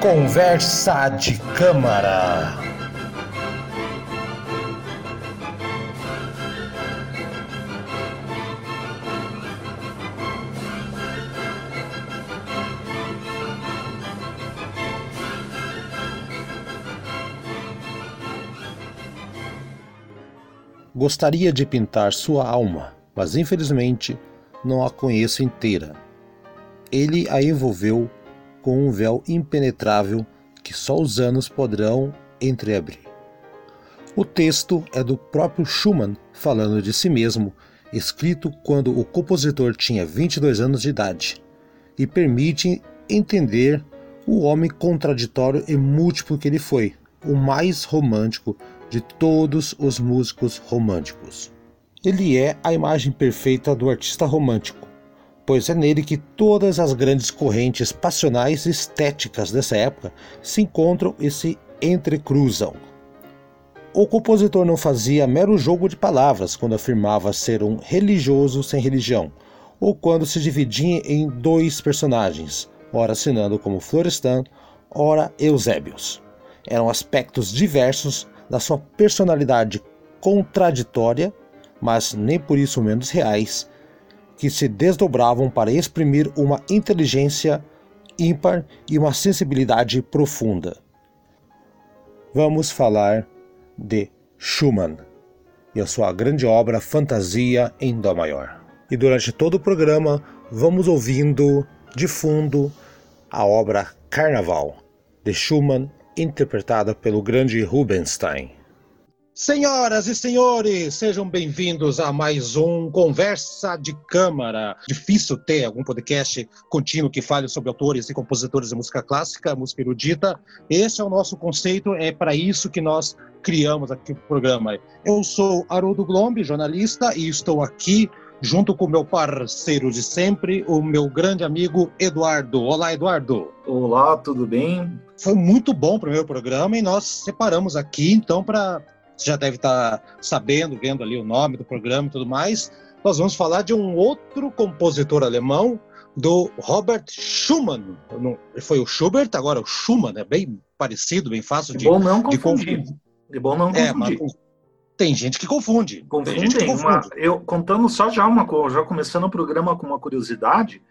Conversa de Câmara. Gostaria de pintar sua alma, mas infelizmente não a conheço inteira. Ele a envolveu com um véu impenetrável que só os anos poderão entreabrir. O texto é do próprio Schumann falando de si mesmo, escrito quando o compositor tinha 22 anos de idade, e permite entender o homem contraditório e múltiplo que ele foi, o mais romântico de todos os músicos românticos. Ele é a imagem perfeita do artista romântico, pois é nele que todas as grandes correntes passionais e estéticas dessa época se encontram e se entrecruzam. O compositor não fazia mero jogo de palavras quando afirmava ser um religioso sem religião, ou quando se dividia em dois personagens, ora assinando como Florestan, ora Eusébios. Eram aspectos diversos da sua personalidade contraditória, mas nem por isso menos reais, que se desdobravam para exprimir uma inteligência ímpar e uma sensibilidade profunda. Vamos falar de Schumann e a sua grande obra Fantasia em Dó Maior. E durante todo o programa vamos ouvindo de fundo a obra Carnaval de Schumann, interpretada pelo grande Rubinstein. Senhoras e senhores, sejam bem-vindos a mais um Conversa de Câmara. Difícil ter algum podcast contínuo que fale sobre autores e compositores de música clássica, música erudita. Esse é o nosso conceito, é para isso que nós criamos aqui o programa. Eu sou Haroldo Glombi, jornalista, e estou aqui junto com meu parceiro de sempre, o meu grande amigo Eduardo. Olá, Eduardo. Olá, tudo bem? Foi muito bom o primeiro programa e nós separamos aqui, então, para você já deve estar sabendo, vendo ali o nome do programa e tudo mais. Nós vamos falar de um outro compositor alemão, do Robert Schumann. Foi o Schubert, agora o Schumann, é bem parecido, bem fácil de, bom não de confundir. De bom não é, confundir. Mas, tem gente que confunde. Confundem. Que confunde. Uma, eu contando só já uma já começando o programa com uma curiosidade,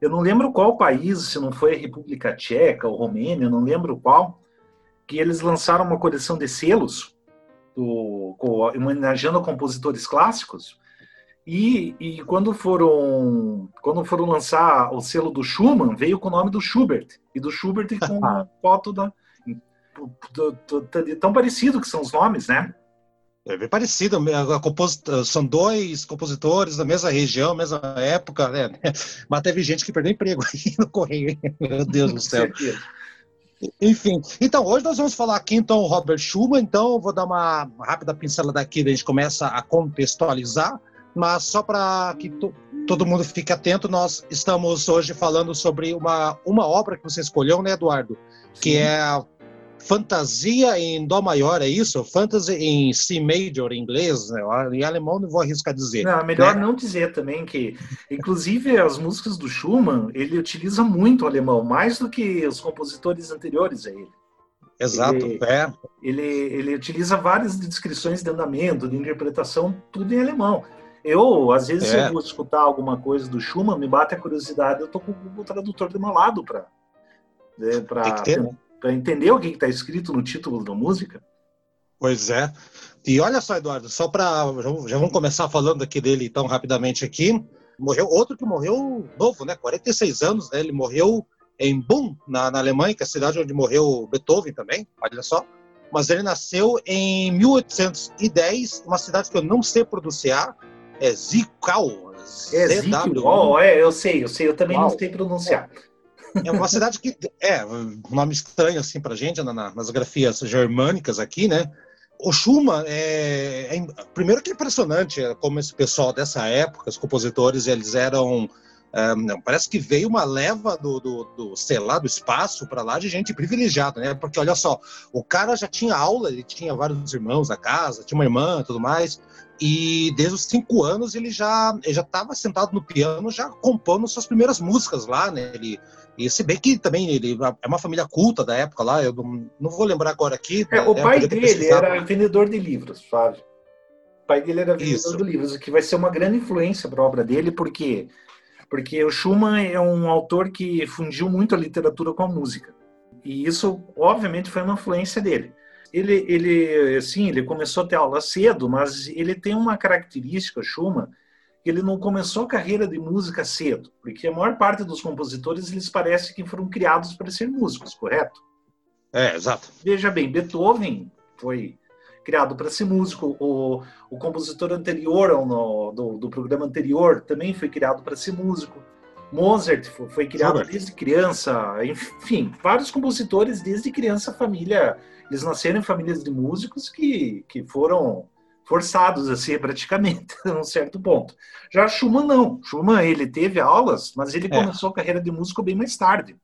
eu não lembro qual país, se não foi a República Tcheca ou Romênia, não lembro qual, que eles lançaram uma coleção de selos do, homenageando compositores clássicos. E, e, quando foram quando foram lançar o selo do Schumann, veio com o nome do Schubert. E do Schubert com a foto da. Tão parecido que são os nomes, né? É bem parecido, são dois compositores da mesma região, mesma época, né? Mas teve gente que perdeu emprego aí no correio, meu Deus do céu. Enfim, então hoje nós vamos falar aqui então Robert Schumann, então vou dar uma rápida pincelada aqui, a gente começa a contextualizar, mas só para que todo mundo fique atento, nós estamos hoje falando sobre uma, uma obra que você escolheu, né, Eduardo? Sim. Que é fantasia em Dó maior, é isso? Fantasy em C major em inglês, né? em alemão não vou arriscar dizer. Não, melhor né? não dizer também que, inclusive, as músicas do Schumann, ele utiliza muito o alemão, mais do que os compositores anteriores a ele. Exato, ele, é. Ele, ele utiliza várias descrições de andamento, de interpretação, tudo em alemão. Eu, às vezes, é. eu vou escutar alguma coisa do Schumann, me bate a curiosidade, eu tô com o tradutor do meu lado para né, para para entender o que está escrito no título da música. Pois é. E olha só, Eduardo, só para já vamos começar falando aqui dele tão rapidamente aqui. Morreu outro que morreu novo, né? 46 anos, né? Ele morreu em Bonn, na, na Alemanha, que é a cidade onde morreu Beethoven também. Olha só. Mas ele nasceu em 1810, uma cidade que eu não sei pronunciar, é Zwickau. É Zwickau, oh, é, eu sei, eu sei, eu também Uau. não sei pronunciar. É. É uma cidade que é um nome estranho assim para gente na, nas grafias germânicas aqui, né? O Schumann é, é, primeiro que é impressionante como esse pessoal dessa época, os compositores, eles eram Um, parece que veio uma leva do, do, do sei lá, do espaço para lá de gente privilegiada, né? Porque olha só, o cara já tinha aula, ele tinha vários irmãos na casa, tinha uma irmã tudo mais, e desde os cinco anos ele já ele já estava sentado no piano, já compondo suas primeiras músicas lá, né? Ele, e se bem que também ele é uma família culta da época lá, eu não, não vou lembrar agora aqui. É, o né? pai dele era vendedor de livros, sabe? O pai dele era vendedor Isso. de livros, o que vai ser uma grande influência para a obra dele, porque porque o Schumann é um autor que fundiu muito a literatura com a música. E isso, obviamente, foi uma influência dele. Ele, ele, sim, ele começou a ter aula cedo, mas ele tem uma característica, Schumann, que ele não começou a carreira de música cedo, porque a maior parte dos compositores, eles parecem que foram criados para ser músicos, correto? É, exato. Veja bem, Beethoven foi criado para ser músico. O, o compositor anterior no, do, do programa anterior também foi criado para ser músico. Mozart foi, foi criado desde criança. Enfim, vários compositores desde criança, família. Eles nasceram em famílias de músicos que, que foram forçados a ser praticamente, a um certo ponto. Já Schumann não. Schumann, ele teve aulas, mas ele é. começou a carreira de músico bem mais tarde.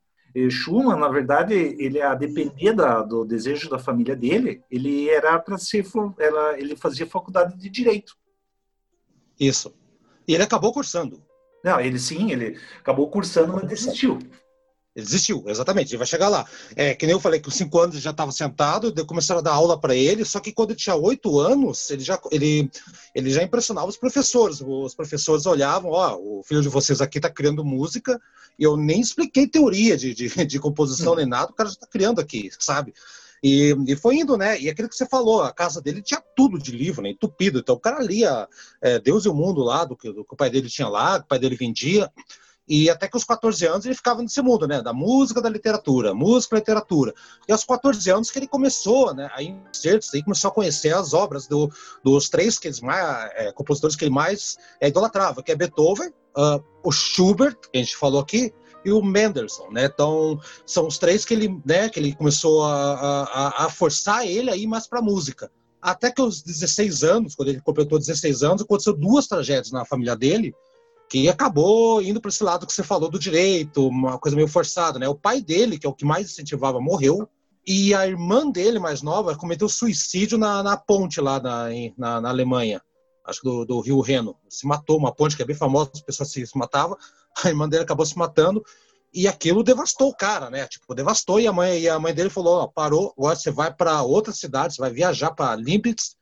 Schumann, na verdade, ele a depender da, do desejo da família dele, ele era para ser, ela, ele fazia faculdade de direito. Isso. E ele acabou cursando. Não, ele sim, ele acabou cursando, mas desistiu. Ele desistiu, exatamente, ele vai chegar lá. É, que nem eu falei, que com cinco anos ele já estava sentado, começaram a dar aula para ele, só que quando ele tinha oito anos, ele já, ele, ele já impressionava os professores. Os professores olhavam, ó, oh, o filho de vocês aqui está criando música, e eu nem expliquei teoria de, de, de composição hum. nem nada, o cara já está criando aqui, sabe? E, e, foi indo, né? E aquilo que você falou, a casa dele tinha tudo de livro, né? Entupido. Então o cara lia é, Deus e o Mundo lá, do que, do que o pai dele tinha lá, que o pai dele vendia. E até que aos 14 anos ele ficava nesse mundo, né? Da música, da literatura, música, literatura. E aos 14 anos que ele começou, né? Aí, aí começou a conhecer as obras do, dos três que mais, é, compositores que ele mais é, idolatrava, que é Beethoven, uh, o Schubert, que a gente falou aqui, e o Mendelssohn, né? Então, são os três que ele, né, que ele começou a, a, a forçar ele a ir mais para música. Até que aos 16 anos, quando ele completou 16 anos, aconteceu duas tragédias na família dele, que acabou indo para esse lado que você falou do direito, uma coisa meio forçada, né? O pai dele, que é o que mais incentivava, morreu, e a irmã dele, mais nova, cometeu suicídio na, na ponte lá na, na, na Alemanha, acho que do, do, Rio Reno. Se matou, uma ponte que é bem famosa, as pessoas se, se matavam, a irmã dele acabou se matando, e aquilo devastou o cara, né? Tipo, devastou, e a mãe, e a mãe dele falou, ó, parou, agora você vai para outra cidade, você vai viajar para Limpitz,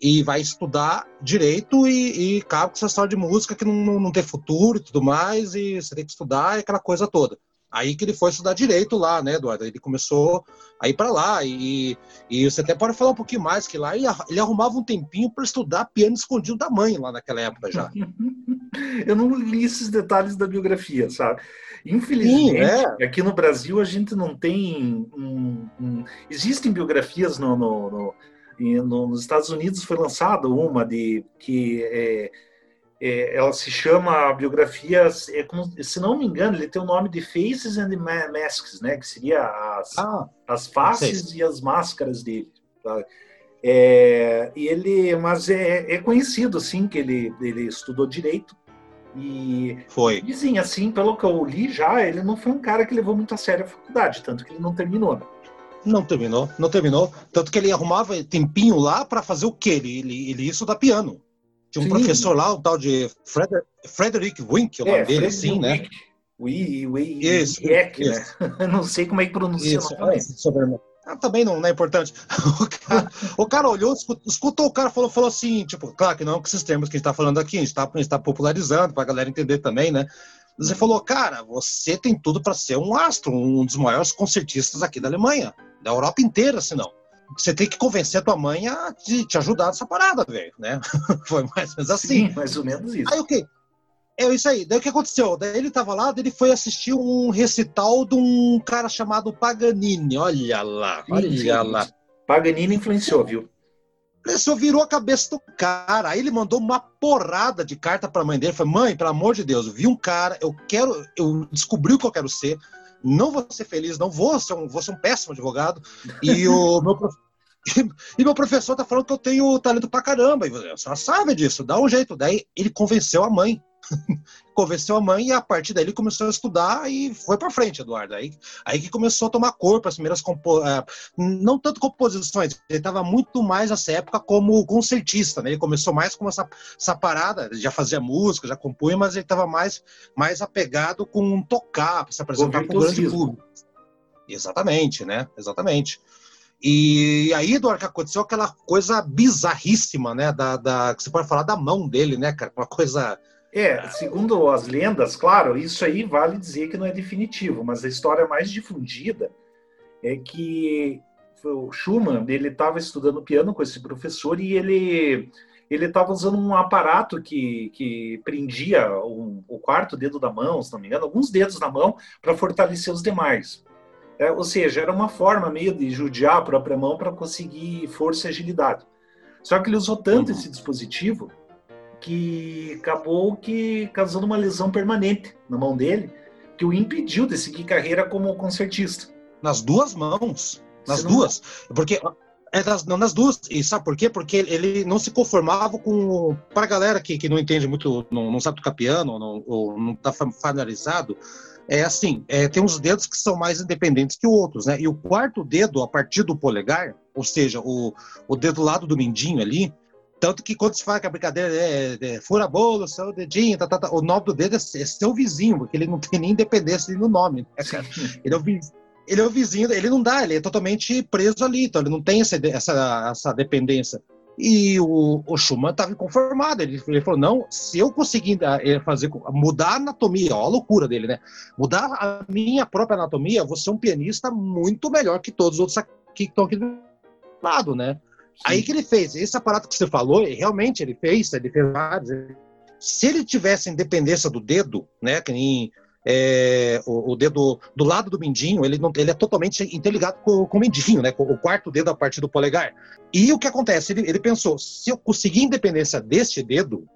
e vai estudar direito e, e acaba com essa história de música que não, não, não tem futuro e tudo mais, e você tem que estudar e aquela coisa toda. Aí que ele foi estudar direito lá, né, Eduardo? Ele começou a ir para lá e, e você até pode falar um pouquinho mais que lá ele, ele arrumava um tempinho para estudar piano escondido da mãe lá naquela época já. Eu não li esses detalhes da biografia, sabe? Infelizmente, Sim, é. aqui no Brasil a gente não tem. Um, um... Existem biografias no, no, no e nos Estados Unidos foi lançada uma de que é, é, ela se chama biografia, é como, se não me engano, ele tem o nome de Faces and Masks, né? Que seria as, ah, as faces e as máscaras dele. Tá? É, e ele, mas é, é, conhecido assim que ele, ele estudou direito e foi. dizem assim, pelo que eu li já, ele não foi um cara que levou muito a sério a faculdade, tanto que ele não terminou. Né? Não terminou, não terminou. Tanto que ele arrumava tempinho lá para fazer o quê? Ele, ele, ele ia estudar piano. Tinha um Sim. professor lá, um tal de Frederick, Frederick Wink, o nome é, dele, assim, né? Wink. isso, Wieck, né? não sei como é que pronuncia isso, o nome. Ah, também não, não, é importante. O cara, o cara olhou, escutou, o cara falou, falou assim, tipo, claro que não com esses termos que a gente está falando aqui, a gente está tá popularizando para a galera entender também, né? Você falou, cara, você tem tudo para ser um astro, um dos maiores concertistas aqui da Alemanha da Europa inteira, senão. Você tem que convencer a tua mãe a te, te ajudar nessa parada, velho, né? Foi mais ou menos assim. Sim, mais ou menos isso. Aí o okay. É isso aí. Daí o que aconteceu? Daí ele tava lá, ele foi assistir um recital de um cara chamado Paganini. Olha lá, olha sim. lá. Paganini influenciou, viu? Influenciou, virou a cabeça do cara. Aí ele mandou uma porrada de carta pra mãe dele. Falei, mãe, pelo amor de Deus, vi um cara, eu quero, eu descobri o que eu quero ser não vou ser feliz, não vou ser um, vou ser um péssimo advogado. E o meu, e meu professor tá falando que eu tenho talento pra caramba. E você sabe disso, dá um jeito. Daí ele convenceu a mãe. Convenceu a mãe e a partir daí ele começou a estudar e foi para frente, Eduardo. Aí, aí que começou a tomar corpo as primeiras compo uh, não tanto composições, ele estava muito mais nessa época como concertista, né? Ele começou mais com essa, essa parada, já fazia música, já compunha, mas ele estava mais mais apegado com tocar, se apresentar para o grande público. Exatamente, né? Exatamente. E aí, Eduardo, que aconteceu aquela coisa bizarríssima, né? Da, da, que você pode falar da mão dele, né, cara? Uma coisa. É, segundo as lendas, claro, isso aí vale dizer que não é definitivo, mas a história mais difundida é que o Schumann ele estava estudando piano com esse professor e ele ele estava usando um aparato que, que prendia um, o quarto dedo da mão, se não me engano, alguns dedos na mão para fortalecer os demais. É, ou seja, era uma forma meio de judiar a própria mão para conseguir força e agilidade. Só que ele usou tanto uhum. esse dispositivo que acabou que causando uma lesão permanente na mão dele, que o impediu de seguir carreira como concertista. Nas duas mãos? Nas Você duas? Não... Porque é das, não, nas duas. E sabe por quê? Porque ele não se conformava com. Para a galera que, que não entende muito, não, não sabe tocar piano, não, ou não está familiarizado, é assim, é, tem uns dedos que são mais independentes que outros, né? E o quarto dedo, a partir do polegar, ou seja, o, o dedo do lado do mindinho ali, tanto que quando se fala que a brincadeira é, é fura bolo, seu dedinho, tá, tá, tá, o nome do dedo é, é, seu vizinho, porque ele não tem nem independência no nome, né? Ele é o vizinho ele é o vizinho, ele não dá, ele é totalmente preso ali, então ele não tem essa, essa, essa dependência. E o, o Schumann estava inconformado. Ele, ele, falou: não, se eu conseguir eh, fazer mudar a anatomia, ó, a loucura dele, né? Mudar a minha própria anatomia, vou ser um pianista muito melhor que todos os outros aqui, que estão aqui do lado, né? Aí que ele fez esse aparato que você falou, realmente ele fez, ele fez vários. Se ele tivesse independência do dedo, né? Que nem é, o, o, dedo do lado do mindinho, ele, não, ele é totalmente interligado com, com o mindinho, né? Com o quarto dedo a partir do polegar. E o que acontece? Ele, ele pensou: se eu conseguir independência deste dedo,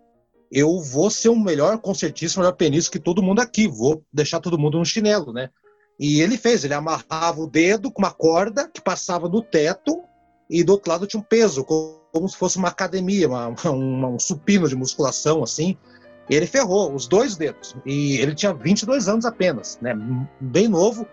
eu vou ser um melhor concertista, um melhor pianista que todo mundo aqui. Vou deixar todo mundo no chinelo, né? E ele fez, ele amarrava o dedo com uma corda que passava no teto e do outro lado tinha um peso, como se fosse uma academia, uma, uma, um supino de musculação, assim. E ele ferrou os dois dedos. E ele tinha 22 anos apenas, né? Bem novo.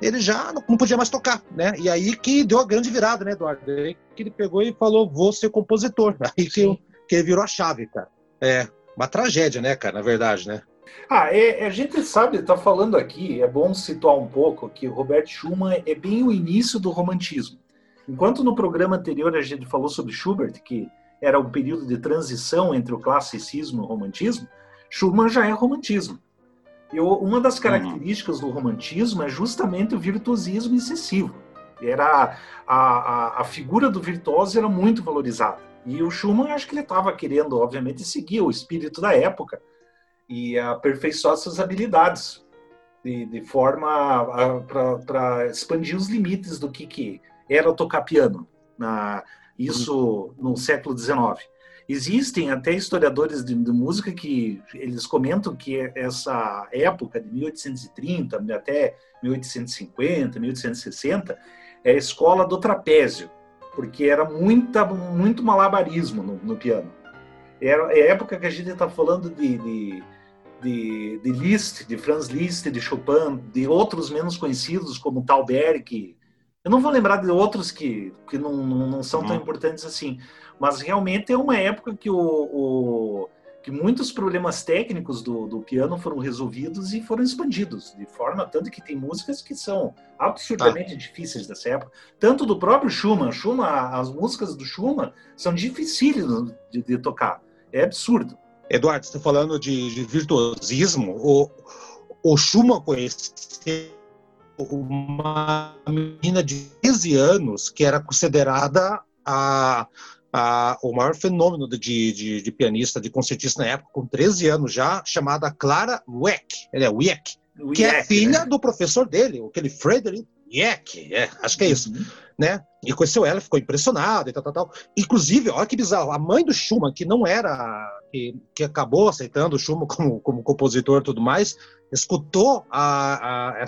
Ele já não podia mais tocar, né? E aí que deu a grande virada, né, Eduardo? Aí que ele pegou e falou: vou ser compositor. Aí que, que ele virou a chave, cara. É uma tragédia, né, cara, na verdade, né? Ah, é, a gente sabe, está falando aqui, é bom situar um pouco que o Robert Schumann é bem o início do romantismo. Enquanto no programa anterior a gente falou sobre Schubert, que era o período de transição entre o classicismo e o romantismo, Schumann já é romantismo. E uma das uhum. características do romantismo é justamente o virtuosismo excessivo. Era a, a, a figura do virtuoso era muito valorizada. E o Schumann, acho que ele estava querendo, obviamente, seguir o espírito da época e aperfeiçoar suas habilidades de, de forma para expandir os limites do que, que era tocar piano. Na, isso no século XIX. Existem até historiadores de, de, música que eles comentam que essa época de 1830 até 1850, 1860 é a escola do trapézio, porque era muita, muito malabarismo no, no piano. Era é a época que a gente está falando de, de, de, de, Liszt, de Franz Liszt, de Chopin, de outros menos conhecidos como Thalberg. Eu não vou lembrar de outros que, que não, não, são tão uhum. importantes assim, mas realmente é uma época que, o, o que muitos problemas técnicos do, do, piano foram resolvidos e foram expandidos, de forma tanto que tem músicas que são absurdamente ah. difíceis dessa época, tanto do próprio Schumann. Schumann, as músicas do Schumann são difíceis de, de tocar, é absurdo. Eduardo, você está falando de, de, virtuosismo, o, o Schumann conheceu uma menina de 15 anos que era considerada a a, o maior fenômeno de, de, de, pianista, de concertista na época, com 13 anos já, chamada Clara Weck. Ele é Wieck, que é filha né? do professor dele, aquele Frederick Wieck, é, acho que é isso. Uhum. Né? E conheceu ela, ficou impressionado e tal, tal, tal. Inclusive, olha que bizarro, a mãe do Schumann, que não era, que, que acabou aceitando o Schumann como, como compositor e tudo mais, escutou a, a, a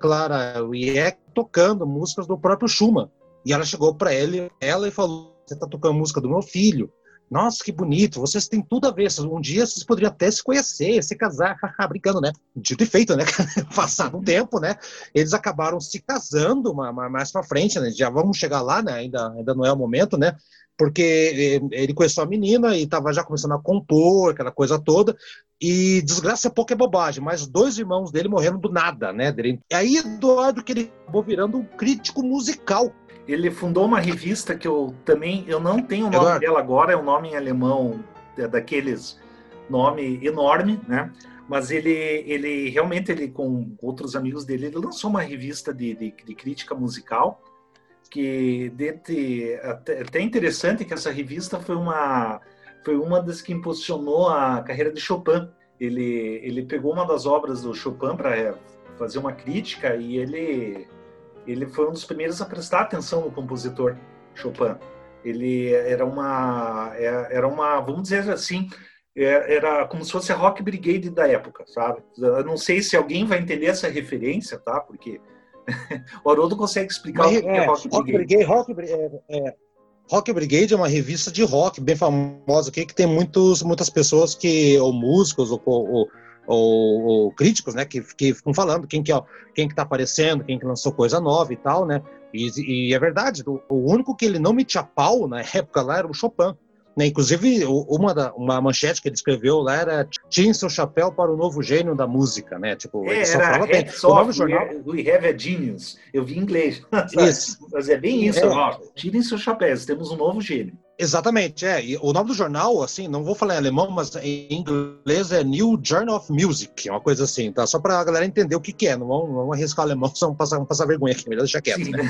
Clara Wieck tocando músicas do próprio Schumann. E ela chegou para ele, ela e falou: você está tocando música do meu filho. nossa, que bonito, vocês têm tudo a ver. Um dia vocês poderiam até se conhecer, se casar, brincando, né? Dito e feito, né? Passado um tempo, né? Eles acabaram se casando mais para frente, né? Já vamos chegar lá, né? Ainda, ainda não é o momento, né? Porque eh, ele conheceu a menina e estava já começando a compor, aquela coisa toda. E desgraça é pouco é bobagem, mas dois irmãos dele morreram do nada, né? E aí, Eduardo, que ele acabou virando um crítico musical ele fundou uma revista que eu também eu não tenho o nome Eduardo. dela agora, é um nome em alemão é daqueles nome enorme, né? Mas ele, ele realmente ele com outros amigos dele ele lançou uma revista de, de, de crítica musical que dentro, até, até interessante que essa revista foi uma foi uma das que impulsionou a carreira de Chopin. Ele ele pegou uma das obras do Chopin para fazer uma crítica e ele ele foi um dos primeiros a prestar atenção no compositor Chopin. Ele era uma, é, era uma, vamos dizer assim, é, era como se fosse a Rock Brigade da época, sabe? Eu não sei se alguém vai entender essa referência, tá? Porque o Haroldo consegue explicar Mas, o que é, é Rock Brigade. Rock Brigade, Rock, é, é, Rock Brigade é uma revista de rock bem famosa aqui, que tem muitos, muitas pessoas que, ou músicos, ou, ou ou, ou, críticos, né, que, que ficam falando quem que, ó, quem que tá aparecendo, quem que lançou coisa nova e tal, né, e, e é verdade, o, o, único que ele não metia pau na época lá era o Chopin, né, inclusive uma, da, uma manchete que ele escreveu lá era tinha seu chapéu para o novo gênio da música, né, tipo, é, ele só falava bem. O nome jornal... We have a genius, eu vi em inglês, isso. mas é bem isso, é. ó, tirem seus chapéus, temos um novo gênio. Exatamente, é. E o nome do jornal, assim, não vou falar em alemão, mas em inglês é New Journal of Music, é uma coisa assim, tá? Só para a galera entender o que, que é. Não vamos, vamos arriscar o alemão, só vamos passar, vamos passar vergonha aqui, melhor deixar quieto, Sim. né?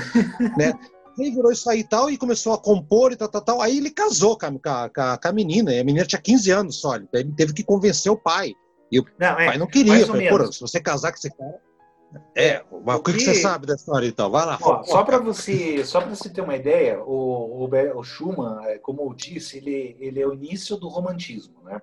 né? Ele virou isso aí e tal, e começou a compor e tal, tal, tal. Aí ele casou com a, com a, com a menina, e a menina tinha 15 anos só. Ele teve que convencer o pai. E o não, é, pai não queria. Falei, Pô, se você casar com esse cara é, mas o que, que, você sabe dessa história então? Vai lá. Ó, só para você, só para você ter uma ideia, o, o, o, Schumann, é, como eu disse, ele, ele é o início do romantismo, né?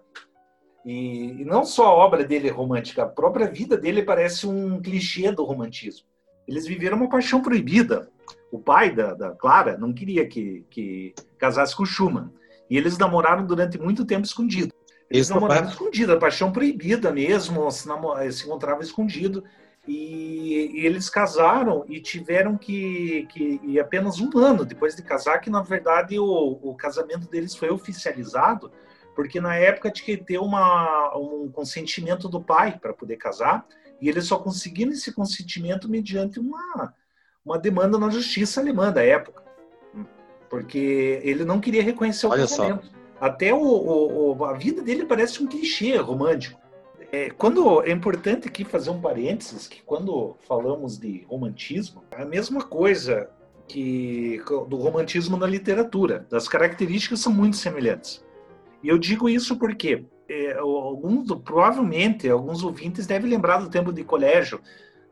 E, e, não só a obra dele é romântica, a própria vida dele parece um clichê do romantismo. Eles viveram uma paixão proibida. O pai da, da Clara não queria que, que casasse com Schumann. E eles namoraram durante muito tempo escondido. Eles namoraram papai... escondido, a paixão proibida mesmo, se, se encontrava escondido. E, e, eles casaram e tiveram que, que e apenas um ano depois de casar que na verdade o, o casamento deles foi oficializado porque na época tinha que ter uma, um consentimento do pai para poder casar e eles só conseguiram esse consentimento mediante uma, uma demanda na justiça alemã da época porque ele não queria reconhecer o Olha casamento só. até o, o, a vida dele parece um clichê romântico é, quando é importante aqui fazer um parênteses que quando falamos de romantismo, é a mesma coisa que do romantismo na literatura, as características são muito semelhantes. E eu digo isso porque é, alguns, provavelmente alguns ouvintes devem lembrar do tempo de colégio,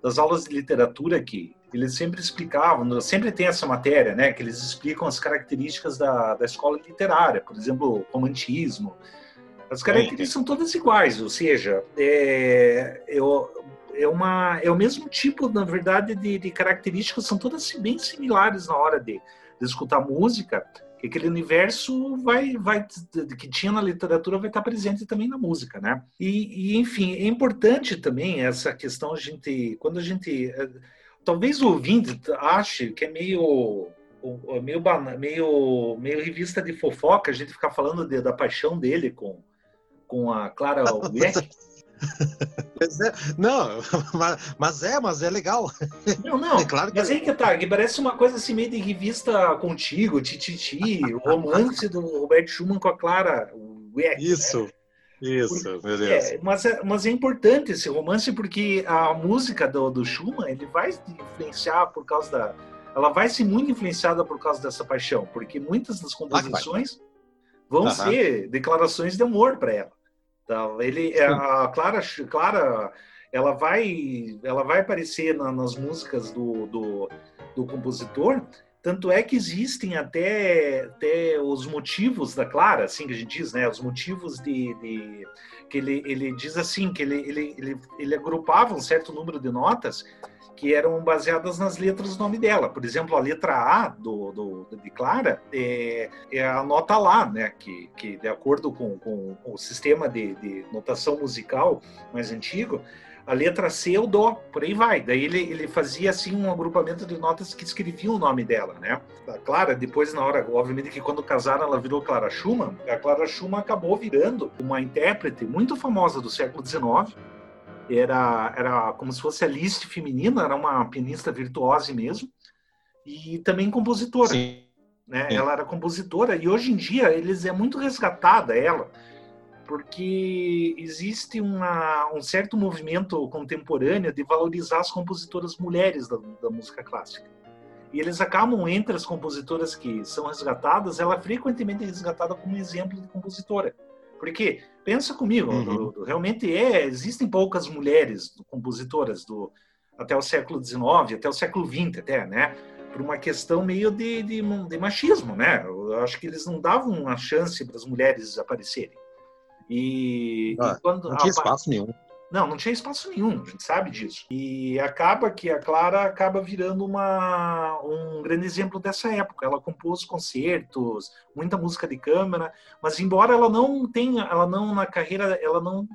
das aulas de literatura que eles sempre explicavam, sempre tem essa matéria, né, que eles explicam as características da, da escola literária, por exemplo, romantismo, as características são todas iguais, ou seja, é, é, é, uma, é o mesmo tipo, na verdade, de, de características, são todas bem similares na hora de, de escutar música, que aquele universo vai, vai que tinha na literatura vai estar presente também na música, né? E, e enfim, é importante também essa questão a gente, quando a gente, é, talvez o ouvinte ache que é meio meio, meio, meio revista de fofoca a gente ficar falando de, da paixão dele com com a Clara Weck. É, não, mas é, mas é legal. Não, não, é claro que mas é. aí que tá, que parece uma coisa assim meio de revista contigo, Tititi, o romance do Roberto Schumann com a Clara Weck. Né? Isso, né? Isso, meu Deus. É, mas, é, mas é importante esse romance porque a música do, do Schumann, ele vai influenciar por causa da... Ela vai ser muito influenciada por causa dessa paixão, porque muitas das composições vão uhum. ser declarações de amor para ela. Então, ele, é, a Clara, Clara, ela vai, ela vai aparecer na, nas músicas do, do, do, compositor Tanto é que existem até, até os motivos da Clara, assim que a gente diz, né? Os motivos de, de que ele, ele diz assim que ele, ele, ele, ele agrupava um certo número de notas que eram baseadas nas letras do nome dela. Por exemplo, a letra A do, do de Clara é, é, a nota Lá, né? Que, que de acordo com, com o sistema de, de notação musical mais antigo, a letra C é o Dó, por aí vai. Daí ele, ele fazia assim um agrupamento de notas que escreviam o nome dela, né? A Clara, depois na hora, obviamente que quando casaram ela virou Clara Schumann, a Clara Schumann acabou virando uma intérprete muito famosa do século XIX, era, era como se fosse a Liszt feminina, era uma pianista virtuosa mesmo, e também compositora. Sim. Né? Sim. Ela era compositora, e hoje em dia eles é muito resgatada ela porque existe uma, um certo movimento contemporâneo de valorizar as compositoras mulheres da, da, música clássica. E eles acabam, entre as compositoras que são resgatadas, ela é frequentemente resgatada como exemplo de compositora. Porque, pensa comigo, uhum. realmente é, existem poucas mulheres compositoras do, até o século XIX, até o século XX até, né? Por uma questão meio de, de, de machismo, né? Eu acho que eles não davam uma chance para as mulheres aparecerem. E, ah, e quando não tinha espaço nenhum. Não, não tinha espaço nenhum, a gente sabe disso. E acaba que a Clara acaba virando uma, um grande exemplo dessa época. Ela compôs concertos, muita música de câmara, mas embora ela não tenha, ela não na carreira, ela não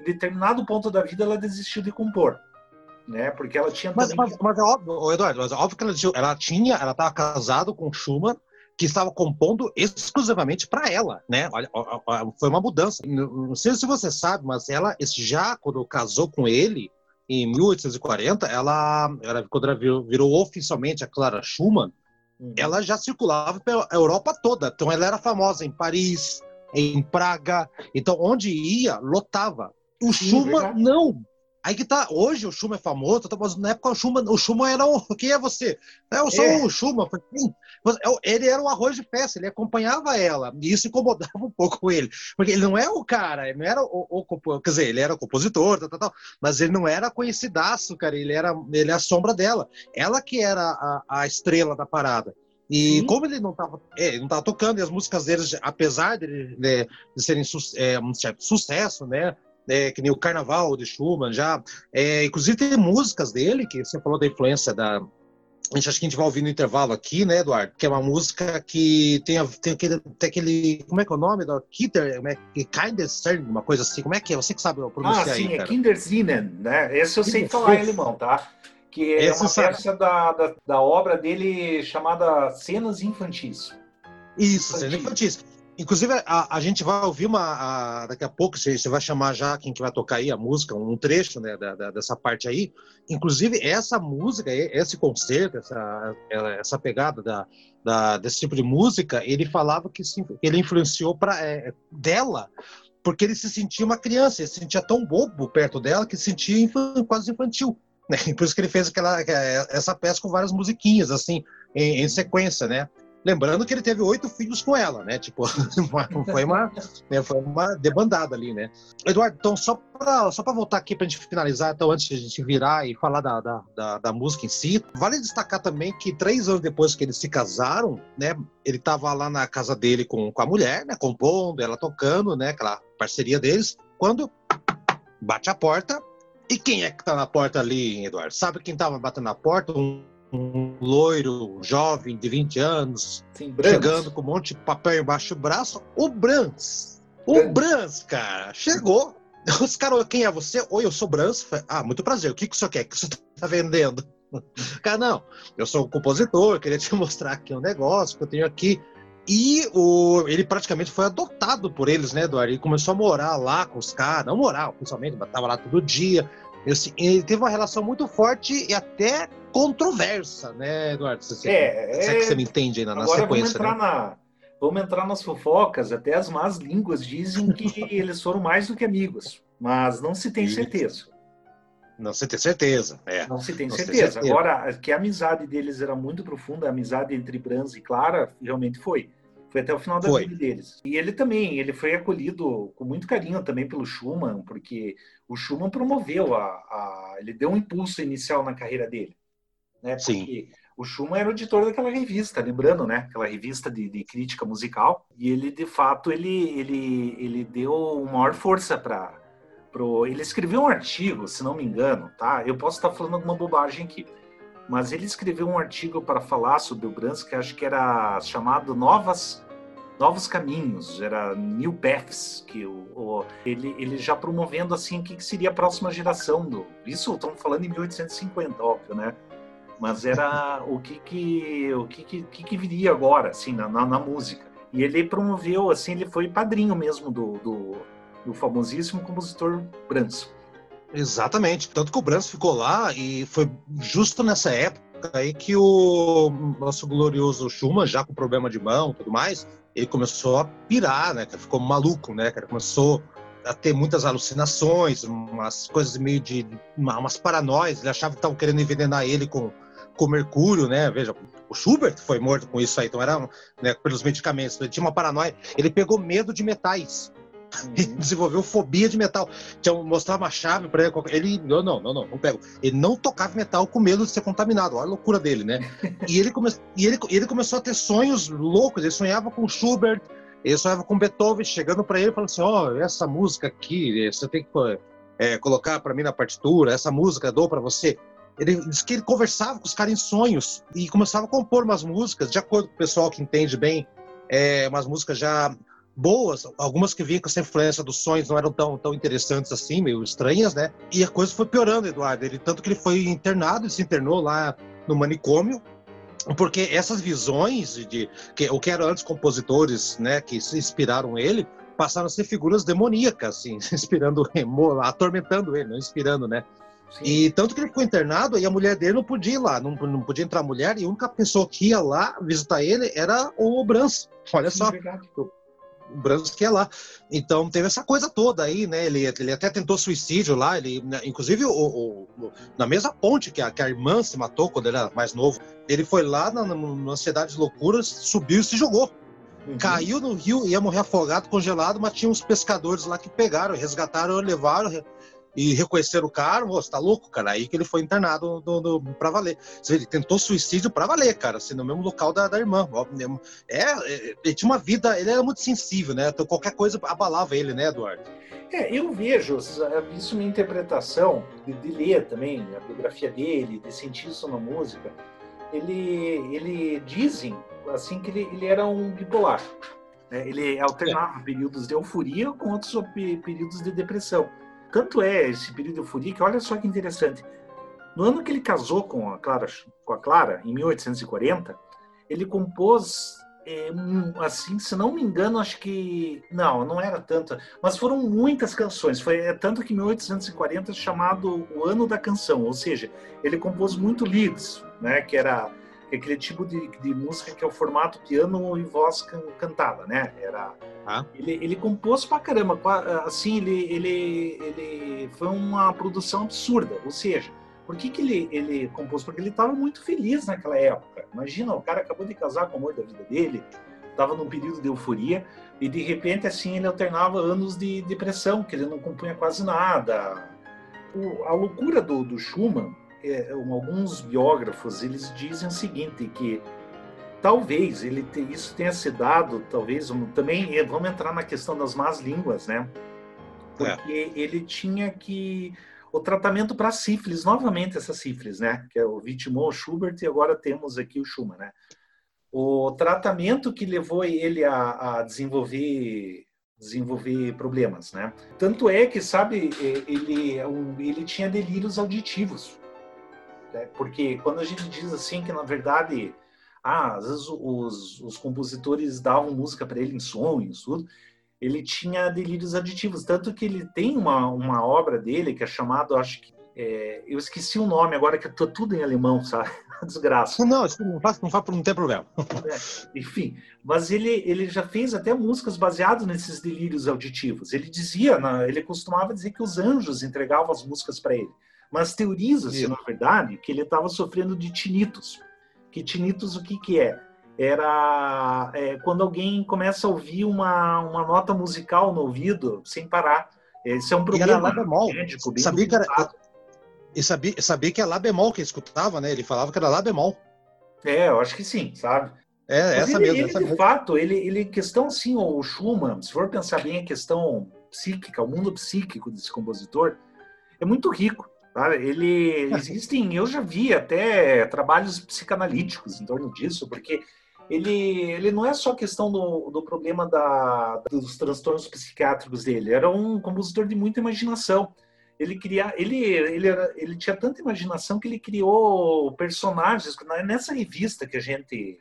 em determinado ponto da vida ela desistiu de compor. Né? Porque ela tinha mas, também... mas, mas é óbvio, Eduardo, mas é óbvio que ela, ela tinha, ela estava casada com Schumann que estava compondo exclusivamente para ela, né? Olha, foi uma mudança. Não sei se você sabe, mas ela já quando casou com ele em 1840, ela, ela quando ela virou, virou oficialmente a Clara Schumann, uhum. ela já circulava pela Europa toda. Então ela era famosa em Paris, em Praga. Então onde ia lotava. O Sim, Schumann verdade. não. Aí que tá, hoje o Schumann é famoso, mas na época o Schumann, o Schumann era o. Quem é você? Eu sou é. o Schumann. Ele era o arroz de festa, ele acompanhava ela, e isso incomodava um pouco ele. Porque ele não é o cara, ele não era o. o quer dizer, ele era o compositor, tal, tal, tal, mas ele não era conhecidaço, cara, ele era ele é a sombra dela. Ela que era a, a estrela da parada. E Sim. como ele não estava é, não tava tocando, e as músicas dele, apesar de, de, de serem é, um certo sucesso, né? É, que nem o Carnaval de Schumann já. É, inclusive tem músicas dele, que você falou da influência da. A gente acho que a gente vai ouvir no intervalo aqui, né, Eduardo? Que é uma música que tem, tem, aquele, tem aquele. Como é que é o nome? Da Kinder? Como é, uma coisa assim. Como é que é? Você que sabe pronunciar ah, sim, aí, é Kindersinnen, né? Esse eu sei falar em alemão, tá? Que é Esse uma peça da, da, da, obra dele chamada Cenas Infantis. Isso, Cenas Infantis. Inclusive, a, a gente vai ouvir uma. A, daqui a pouco, você, você, vai chamar já quem que vai tocar aí a música, um trecho né, da, da, dessa parte aí. Inclusive, essa música, esse concerto, essa, essa pegada da, da, desse tipo de música, ele falava que ele influenciou para é, dela, porque ele se sentia uma criança, ele se sentia tão bobo perto dela que se sentia quase infantil. Né? Por isso que ele fez aquela, essa peça com várias musiquinhas, assim, em, em sequência, né? Lembrando que ele teve oito filhos com ela, né? Tipo, foi uma, né, foi uma debandada ali, né? Eduardo, então, só para só voltar aqui para a gente finalizar, então, antes de a gente virar e falar da, da, da, da, música em si, vale destacar também que três anos depois que eles se casaram, né? Ele estava lá na casa dele com, com a mulher, né? Compondo, ela tocando, né? Aquela parceria deles. Quando bate a porta, e quem é que tá na porta ali, Eduardo? Sabe quem tava batendo na porta? Um um loiro jovem de 20 anos, Sim, chegando com um monte de papel embaixo do braço, o Brans. O Brans, cara, chegou. Os caras, quem é você? Oi, eu sou Brans. Ah, muito prazer. O que, que o senhor quer? O que o senhor tá vendendo? Cara, não, eu sou um compositor, queria te mostrar aqui um negócio que eu tenho aqui. E o, ele praticamente foi adotado por eles, né, Eduardo? Ele começou a principalmente lá com os caras, não morar oficialmente, mas tava lá todo dia. Ele teve uma relação muito forte e até controversa, né, Eduardo? Você, é, é... que você me entende ainda na Agora sequência. Vamos entrar, né? na, vamos entrar nas fofocas, até as más línguas dizem que eles foram mais do que amigos, mas não se tem certeza. Não se tem certeza, é. Não se tem não certeza. certeza. Agora, que a amizade deles era muito profunda, a amizade entre Brans e Clara realmente foi. Foi até o final da foi. vida deles. E ele também, ele foi acolhido com muito carinho também pelo Schumann, porque o Schumann promoveu a, a ele deu um impulso inicial na carreira dele Né? Porque Sim. o Schumann era o editor daquela revista, lembrando, né? Aquela revista de, de crítica musical. E ele, de fato, ele, ele, ele deu maior força para Pro, ele escreveu um artigo, se não me engano, tá? Eu posso estar falando alguma bobagem aqui, mas ele escreveu um artigo para falar sobre o Brahms que acho que era chamado Novas Novos Caminhos, era New Paths, que o, o ele, ele já promovendo assim o que, seria a próxima geração do. Isso estamos falando em 1850, óbvio, né? Mas era o que que o que que, que, viria agora, assim, na, na, na música. E ele promoveu, assim, ele foi padrinho mesmo do, do do famosíssimo compositor Brahms. Exatamente, tanto que o Brahms ficou lá e foi justo nessa época aí que o nosso glorioso Schumann, já com problema de mão e tudo mais, ele começou a pirar, né, ficou maluco, né, começou a ter muitas alucinações, umas coisas meio de umas paranoias, ele achava que estavam querendo envenenar ele com com mercúrio, né? Veja, o Schubert foi morto com isso aí, então era né, pelos medicamentos. Ele tinha uma paranoia. Ele pegou medo de metais. Desenvolveu fobia de metal. Tinha mostrava uma chave para ele. Ele, não, não, não, não, pego. Ele não tocava metal com medo de ser contaminado. Olha a loucura dele, né? e ele, come, e ele, ele começou a ter sonhos loucos. Ele sonhava com Schubert, ele sonhava com Beethoven, chegando para ele falando assim: Ó, oh, essa música aqui, você tem que é, colocar para mim na partitura, essa música dou para você. Ele disse que ele conversava com os caras em sonhos e começava a compor umas músicas, de acordo com o pessoal que entende bem, é, umas músicas já boas, algumas que vinham com essa influência dos sonhos não eram tão, tão interessantes assim, meio estranhas, né? E a coisa foi piorando, Eduardo. Ele, tanto que ele foi internado, ele se internou lá no manicômio, porque essas visões de que o que eram antes compositores, né, que se inspiraram ele, passaram a ser figuras demoníacas, assim, inspirando, atormentando ele, não inspirando, né? Sim. E tanto que ele ficou internado e a mulher dele não podia ir lá, não, não podia entrar mulher, e a única pessoa que ia lá visitar ele era o Brans. Olha Sim, só. Verdade que é lá. Então teve essa coisa toda aí, né? Ele, ele até tentou suicídio lá, ele, né? inclusive o, o, o, na mesma ponte que a, que a irmã se matou quando ele era mais novo, ele foi lá na, na Cidade de Loucuras, subiu e se jogou. Uhum. Caiu no rio, ia morrer afogado, congelado, mas tinha uns pescadores lá que pegaram, resgataram, levaram, e reconheceram o cara, você tá louco, cara? Aí que ele foi internado no, no, pra valer. Ele tentou suicídio pra valer, cara, assim, no mesmo local da, da irmã. É, é, ele tinha uma vida, ele era muito sensível, né? Então qualquer coisa abalava ele, né, Eduardo? É, eu vejo, isso minha interpretação, de, de ler também a biografia dele, de sentir isso na música. Ele, ele dizem, assim, que ele, ele era um bipolar. Né? Ele alternava é. períodos de euforia com outros períodos de depressão. Tanto é esse período de que olha só que interessante. No ano que ele casou com a Clara, com a Clara em 1840, ele compôs é, assim, se não me engano, acho que não, não era tanto, mas foram muitas canções. Foi é, tanto que 1840 é chamado o ano da canção, ou seja, ele compôs muito leads, né, que era aquele tipo de, de música que é o formato piano e voz can, cantada, né? Era ah. ele, ele compôs pra caramba, assim, ele, ele, ele foi uma produção absurda, ou seja, por que, que ele, ele compôs? Porque ele estava muito feliz naquela época. Imagina, o cara acabou de casar com o amor da vida dele, estava num período de euforia, e de repente, assim, ele alternava anos de depressão, que ele não compunha quase nada. O, a loucura do, do Schumann é, alguns biógrafos eles dizem o seguinte que talvez ele te, isso tenha se dado, talvez um, também eh, vamos entrar na questão das más línguas, né? Porque é. ele tinha que o tratamento para sífilis, novamente essa sífilis, né? Que é o Vitimon, o Schubert e agora temos aqui o Schumann, né? O tratamento que levou ele a, a desenvolver desenvolver problemas, né? Tanto é que, sabe, ele, ele tinha delírios auditivos. Né? Porque quando a gente diz assim que, na verdade, ah, às vezes os, os compositores davam música para ele em sonhos, tudo, ele tinha delírios aditivos. Tanto que ele tem uma, uma obra dele que é chamado, acho que. É, eu esqueci o nome agora, que tô tudo em alemão, sabe? Desgraça. Não, não faz, não, faz, não tem problema. É, enfim, mas ele, ele já fez até músicas baseadas nesses delírios auditivos. Ele dizia, ele costumava dizer que os anjos entregavam as músicas para ele. Mas teoriza-se, na verdade, que ele estava sofrendo de tinitos. Que tinitos o que, que é? Era é, quando alguém começa a ouvir uma, uma nota musical no ouvido sem parar. Esse é um problema médico. Bem Sabia que era, E sabia, sabia que é Lá bemol que ele escutava, né? Ele falava que era Lá bemol. É, eu acho que sim, sabe? É, Mas essa ele, mesmo. ele, essa de mesmo. fato, ele, ele, questão assim, o Schumann, se for pensar bem a questão psíquica, o mundo psíquico desse compositor, é muito rico. Tá? Ele existem, eu já vi até trabalhos psicanalíticos em torno disso, porque ele, ele não é só questão do, do problema da, dos transtornos psiquiátricos dele, era um compositor de muita imaginação. Ele, queria, ele, ele, era, ele tinha tanta imaginação que ele criou personagens. Nessa revista que a gente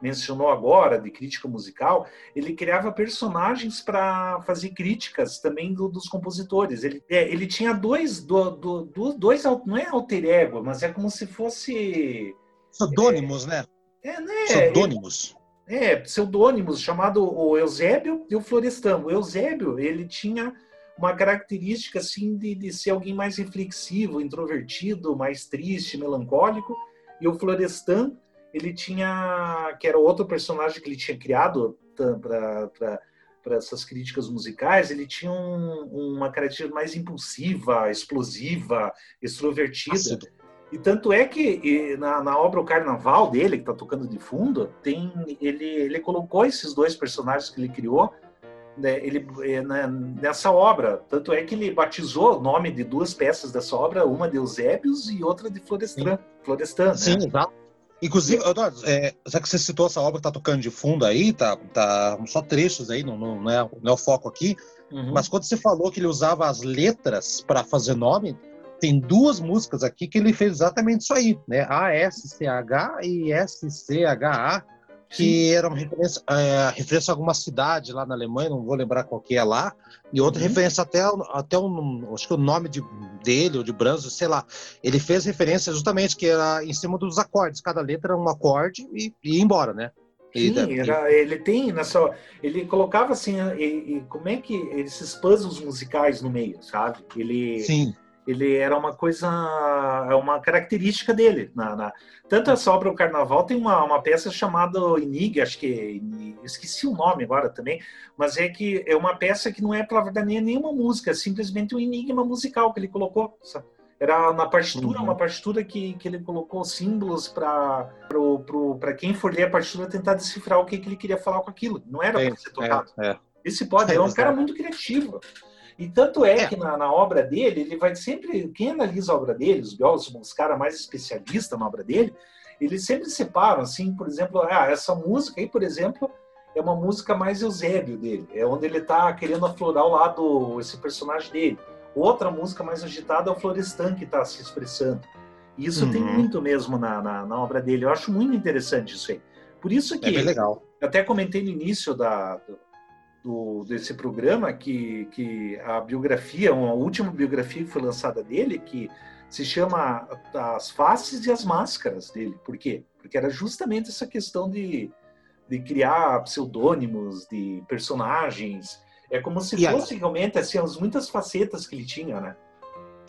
mencionou agora, de crítica musical, ele criava personagens para fazer críticas também do, dos compositores. Ele, é, ele tinha dois, do, do, do, dois, não é alter ego, mas é como se fosse... Pseudônimos, né? É, né? Pseudônimos. É, pseudônimos, chamado o Eusébio e o Florestan. O Eusébio, ele tinha uma característica assim de, de ser alguém mais reflexivo, introvertido, mais triste, melancólico, e o Florestan ele tinha que era outro personagem que ele tinha criado para essas críticas musicais, ele tinha um, uma característica mais impulsiva, explosiva, extrovertida. E tanto é que na, na, obra O Carnaval dele, que está tocando de fundo, tem ele, ele colocou esses dois personagens que ele criou né, ele, né, nessa obra. Tanto é que ele batizou o nome de duas peças dessa obra, uma de Eusébios e outra de Florestan. Sim, Florestan, Sim né? exato. Inclusive, Eduardo, é, já que você citou essa obra que tá tocando de fundo aí, tá, tá só trechos aí, não, não, não, é, não é o foco aqui, uhum. mas quando você falou que ele usava as letras para fazer nome, tem duas músicas aqui que ele fez exatamente isso aí, né? A-S-C-H e S-C-H-A, que era uma referência, é, referência a alguma cidade lá na Alemanha, não vou lembrar qual que é lá, e outra uhum. referência até, até o, acho que o nome de, dele, ou de Branzo, sei lá. Ele fez referência justamente que era em cima dos acordes, cada letra era um acorde e, e ia embora, né? Sim, era, ele tem nessa. Ele colocava assim, e, e, como é que esses puzzles musicais no meio, sabe? Ele. Sim ele era uma coisa, é uma característica dele. Na, na, tanto essa obra O Carnaval tem uma, uma peça chamada Inig, acho que esqueci o nome agora também, mas é que é uma peça que não é para nem nenhuma música, é simplesmente um enigma musical que ele colocou. Sabe? Era na partitura, uhum. uma partitura que, que ele colocou símbolos para quem for ler a partitura tentar decifrar o que, que ele queria falar com aquilo. Não era para ser tocado. É, é. Esse pode, é um cara muito criativo. E tanto é, é. que na, na, obra dele, ele vai sempre. Quem analisa a obra dele, os biólogos, os caras mais especialistas na obra dele, eles sempre separam, assim, por exemplo, ah, essa música aí, por exemplo, é uma música mais Eusébio dele, é onde ele está querendo aflorar o lado, esse personagem dele. Outra música mais agitada é o Florestan que está se expressando. E isso uhum. tem muito mesmo na, na, na, obra dele. Eu acho muito interessante isso aí. Por isso é que. É legal. Até comentei no início da, do, desse programa que, que a biografia, uma última biografia que foi lançada dele, que se chama As Faces e as Máscaras dele. Por quê? Porque era justamente essa questão de, de criar pseudônimos, de personagens. É como se e fosse aí? realmente assim, as muitas facetas que ele tinha, né?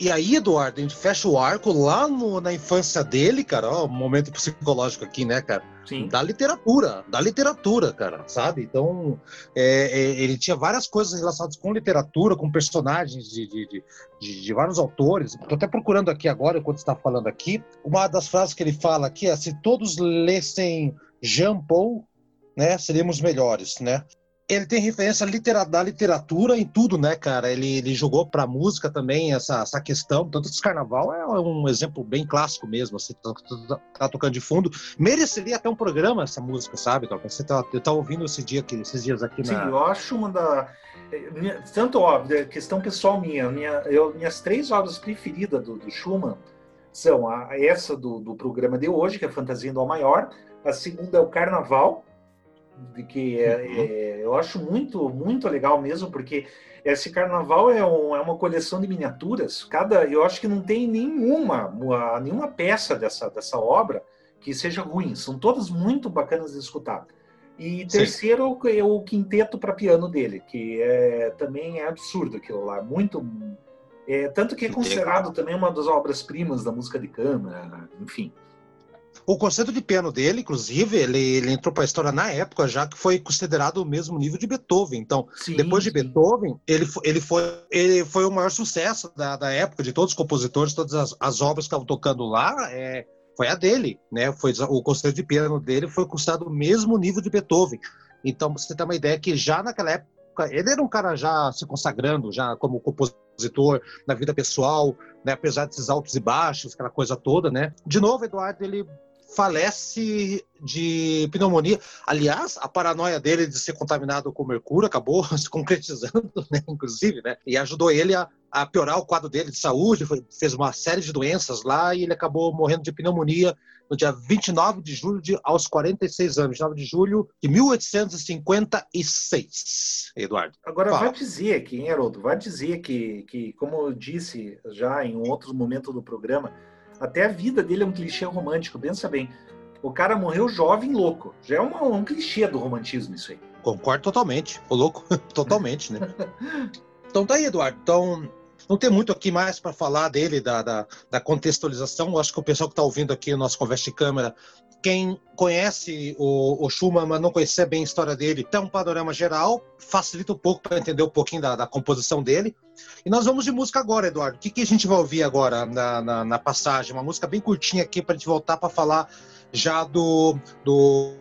E aí, Eduardo, a gente fecha o arco lá no, na infância dele, cara, ó, momento psicológico aqui, né, cara? Sim. Da literatura, da literatura, cara, sabe? Então, é, é, ele tinha várias coisas relacionadas com literatura, com personagens de, de, de, de vários autores. Estou até procurando aqui agora, enquanto está falando aqui. Uma das frases que ele fala aqui é: se todos lessem Jean Paul, né, seríamos melhores, né? Ele tem referência da literatura em tudo, né, cara? Ele, ele jogou pra música também essa, essa questão. Tanto esse carnaval é um exemplo bem clássico mesmo. Você tá, tá, tá tocando de fundo. Mereceria até um programa essa música, sabe? Você tá, eu ouvindo esse dia aqui, esses dias aqui Sim, na. Eu acho uma da. Minha, tanto, ó, questão pessoal minha, minha eu, minhas três obras preferidas do, do Schumann são a, essa do, do programa de hoje, que é Fantasia do Maior. A segunda é o Carnaval, que é, uhum. é, eu acho muito muito legal mesmo porque esse carnaval é, um, é, uma coleção de miniaturas. Cada eu acho que não tem nenhuma uma, nenhuma peça dessa dessa obra que seja ruim. São todas muito bacanas de escutar. E terceiro é o quinteto para piano dele que é também é absurdo aquilo lá. Muito é, tanto que é considerado também uma das obras primas da música de câmara enfim O conceito de piano dele, inclusive, ele, ele entrou para a história na época, já que foi considerado o mesmo nível de Beethoven. Então, sim, depois de sim. Beethoven, ele, ele, foi, ele foi o maior sucesso da, da época, de todos os compositores, todas as, as obras que estavam tocando lá. É, foi a dele, né? Foi o conceito de piano dele foi considerado o mesmo nível de Beethoven. Então, você tem uma ideia que já naquela época ele era um cara já se consagrando, já como compositor na vida pessoal, né? Apesar desses altos e baixos, aquela coisa toda, né? De novo, Eduardo, ele falece de pneumonia. Aliás, a paranoia dele de ser contaminado com mercúrio acabou se concretizando, né, inclusive, né? E ajudou ele a, a piorar o quadro dele de saúde, foi, fez uma série de doenças lá e ele acabou morrendo de pneumonia no dia 29 de julho, de, aos 46 anos, 29 de julho de 1856, Eduardo. Agora, Fala. vai dizer aqui, hein, Haroldo, vai dizer que, que, como eu disse já em outros momentos do programa, até a vida dele é um clichê romântico, pensa bem. O cara morreu jovem louco. Já é uma, um clichê do romantismo isso aí. Concordo totalmente. O louco, totalmente, né? então tá aí, Eduardo. Então, não tem muito aqui mais para falar dele, da, da, da, contextualização. Eu acho que o pessoal que está ouvindo aqui o nosso conversa de câmera, quem conhece o, o Schumann, mas não conhecer bem a história dele, tem um panorama geral, facilita um pouco para entender um pouquinho da, da composição dele. E nós vamos de música agora, Eduardo. O que, que a gente vai ouvir agora na, na, na passagem? Uma música bem curtinha aqui para a gente voltar para falar já do, do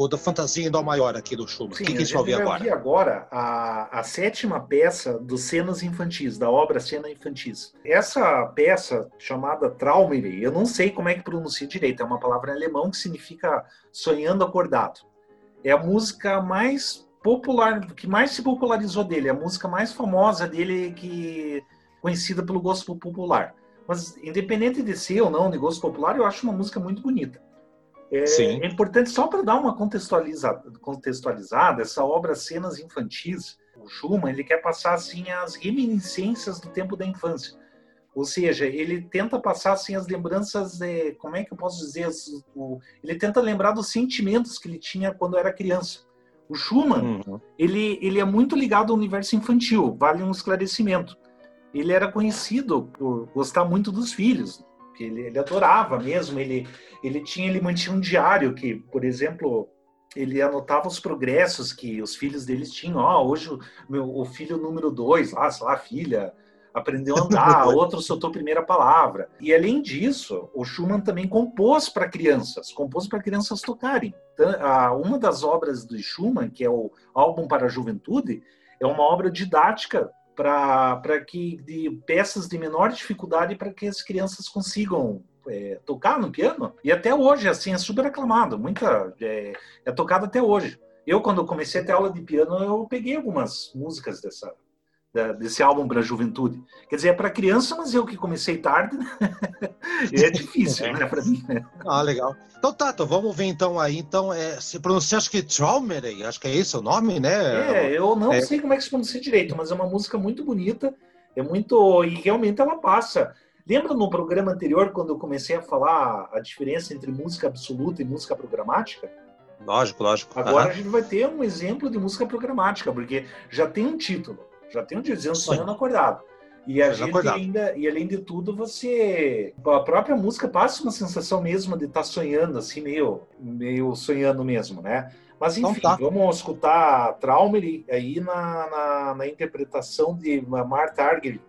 ou da fantasia em dó maior aqui do Schumann. Sim, o que, que a gente vai ouvir agora? ouvir agora a, a sétima peça dos Cenas Infantis, da obra Cena Infantis. Essa peça, chamada Traumere, eu não sei como é que pronuncia direito, é uma palavra em alemão que significa sonhando acordado. É a música mais popular, que mais se popularizou dele, a música mais famosa dele que conhecida pelo gosto popular. Mas independente de ser ou não de gosto popular, eu acho uma música muito bonita. É, é importante só para dar uma contextualizada, contextualizada, essa obra Cenas Infantis, o Schumann, ele quer passar assim as reminiscências do tempo da infância. Ou seja, ele tenta passar assim as lembranças, de, como é que eu posso dizer, o, ele tenta lembrar dos sentimentos que ele tinha quando era criança. O Schumann, uhum. ele, ele é muito ligado ao universo infantil, vale um esclarecimento. Ele era conhecido por gostar muito dos filhos, ele, ele adorava mesmo, ele, ele tinha, ele mantinha um diário que, por exemplo, ele anotava os progressos que os filhos deles tinham. Ó, oh, hoje o, meu, o filho número dois, lá, sei lá, filha, aprendeu a andar, outro soltou a primeira palavra. E além disso, o Schumann também compôs para crianças, compôs para crianças tocarem. Uma das obras do Schumann, que é o Álbum para a Juventude, é uma obra didática para que de peças de menor dificuldade para que as crianças consigam é, tocar no piano. E até hoje, assim, é super aclamado, muita é, é tocado até hoje. Eu, quando comecei a ter aula de piano, eu peguei algumas músicas dessa, desse álbum para a juventude. Quer dizer, é para criança, mas eu que comecei tarde, né? é difícil, é. né, para mim. Né? Ah, legal. Então tá, então vamos ver então aí. Então, é, se pronuncia, acho que Traumerey, acho que é esse o nome, né? É, eu não é. sei como é que se pronuncia direito, mas é uma música muito bonita, é muito... e realmente ela passa... Lembra no programa anterior, quando eu comecei a falar a diferença entre música absoluta e música programática? Lógico, lógico. Agora uhum. a gente vai ter um exemplo de música programática, porque já tem um título já tem um dia dizendo sonhando acordado. E a gente ainda, e além de tudo, você. A própria música passa uma sensação mesmo de estar tá sonhando, assim, meio, meio sonhando mesmo, né? Mas então enfim, então, tá. vamos escutar Traumer aí na, na, na interpretação de Marta Argerich.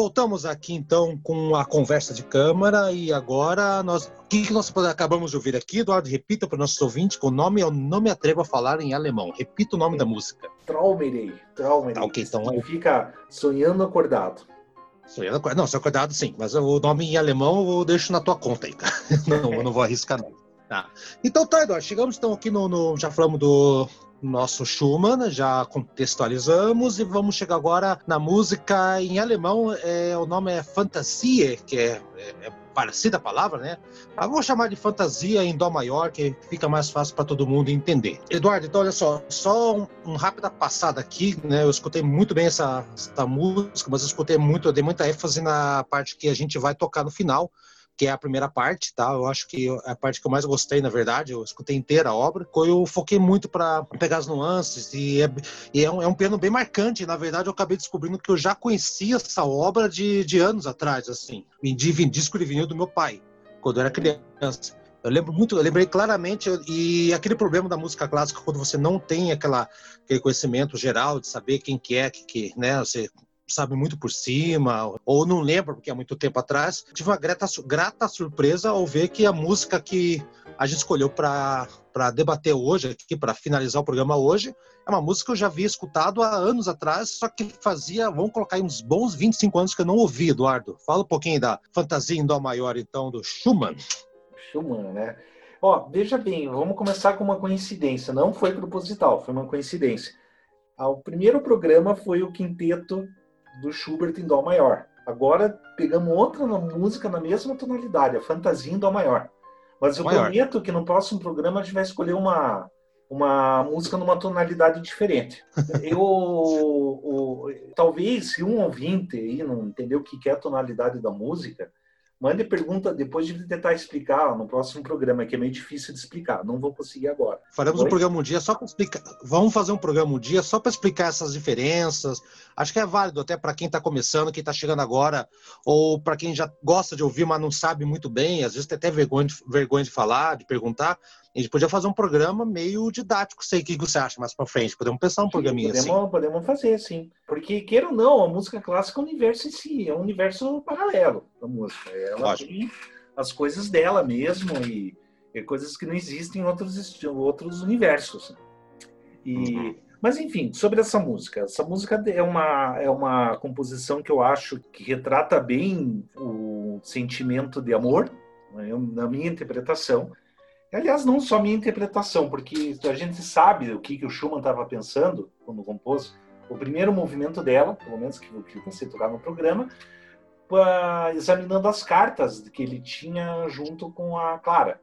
Voltamos aqui então com a conversa de câmara e agora nós. O que, que nós acabamos de ouvir aqui, Eduardo? Repita para os nossos ouvintes com o nome, eu não me atrevo a falar em alemão. Repita o nome da música. Traumerei. Traumerei. Tá, ok, então. Significa sonhando acordado. Sonhando acordado. Não, seu acordado sim, mas o nome em alemão eu deixo na tua conta aí, cara. Não, eu não vou arriscar não. Tá. Então tá, Eduardo, chegamos então aqui no, no já falamos do nosso Schumann, já contextualizamos e vamos chegar agora na música em alemão. É, o nome é Fantasie, que é, é, é parecida a palavra, né? Eu vou chamar de fantasia em dó maior, que fica mais fácil para todo mundo entender. Eduardo, então olha só, só um, um, rápida passada aqui, né? Eu escutei muito bem essa, essa música, mas eu escutei muito, eu dei muita ênfase na parte que a gente vai tocar no final que é a primeira parte, tá? Eu acho que a parte que eu mais gostei, na verdade, eu escutei inteira a obra. Eu foquei muito para pegar as nuances e, é, e é, um, é, um, piano bem marcante. Na verdade, eu acabei descobrindo que eu já conhecia essa obra de, de anos atrás, assim, em disco de vinil do meu pai, quando eu era criança. Eu lembro muito, eu lembrei claramente, e aquele problema da música clássica, quando você não tem aquela, aquele conhecimento geral de saber quem que é, que, que né, você sabe muito por cima, ou não lembra porque é muito tempo atrás. Tive uma grata, grata surpresa ao ver que a música que a gente escolheu para debater hoje, aqui para finalizar o programa hoje, é uma música que eu já havia escutado há anos atrás, só que fazia, vamos colocar aí uns bons 25 anos que eu não ouvi, Eduardo. Fala um pouquinho da Fantasia em Dó Maior, então, do Schumann. Schumann, né? Ó, veja bem, vamos começar com uma coincidência. Não foi proposital, foi uma coincidência. Ah, o primeiro programa foi o quinteto do Schubert em Dó maior. Agora pegamos outra música na mesma tonalidade, a Fantasia em Dó maior. Mas eu maior. prometo que no próximo programa a gente vai escolher uma, uma música numa tonalidade diferente. Eu, o, talvez, se um ouvinte aí não entendeu o que é a tonalidade da música, Mande pergunta depois de tentar explicar no próximo programa, que é meio difícil de explicar. Não vou conseguir agora. Faremos Oi? um programa um dia só para explicar. Vamos fazer um programa um dia só para explicar essas diferenças. Acho que é válido até para quem está começando, quem está chegando agora, ou para quem já gosta de ouvir, mas não sabe muito bem. Às vezes tem até vergonha de, vergonha de falar, de perguntar. A gente podia fazer um programa meio didático, sei o que você acha mais para frente. Podemos pensar um sim, programinha podemos, assim. Podemos fazer, sim. Porque, queira ou não, a música clássica é um universo em si, é um universo paralelo da música. Ela Lógico. tem as coisas dela mesmo e, e, coisas que não existem em outros, outros universos. E, uhum. Mas, enfim, sobre essa música. Essa música é uma, é uma composição que eu acho que retrata bem o sentimento de amor, né, na minha interpretação Aliás, não só minha interpretação, porque a gente sabe o que, que o Schumann estava pensando quando compôs o primeiro movimento dela, pelo menos que, que você tocar no programa, examinando as cartas que ele tinha junto com a Clara.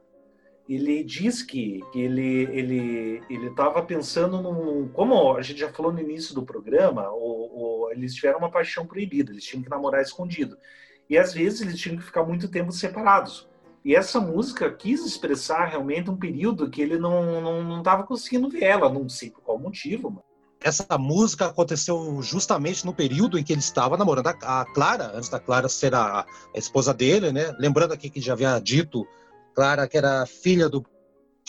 Ele diz que, ele ele ele estava pensando num como a gente já falou no início do programa, eles tiveram uma paixão proibida, eles tinham que namorar escondido e às vezes eles tinham que ficar muito tempo separados e essa música quis expressar realmente um período que ele não estava conseguindo ver ela, não sei por qual motivo. Mas... Essa música aconteceu justamente no período em que ele estava namorando a Clara, antes da Clara ser a, a esposa dele, né? Lembrando aqui que já havia dito, Clara, que era filha do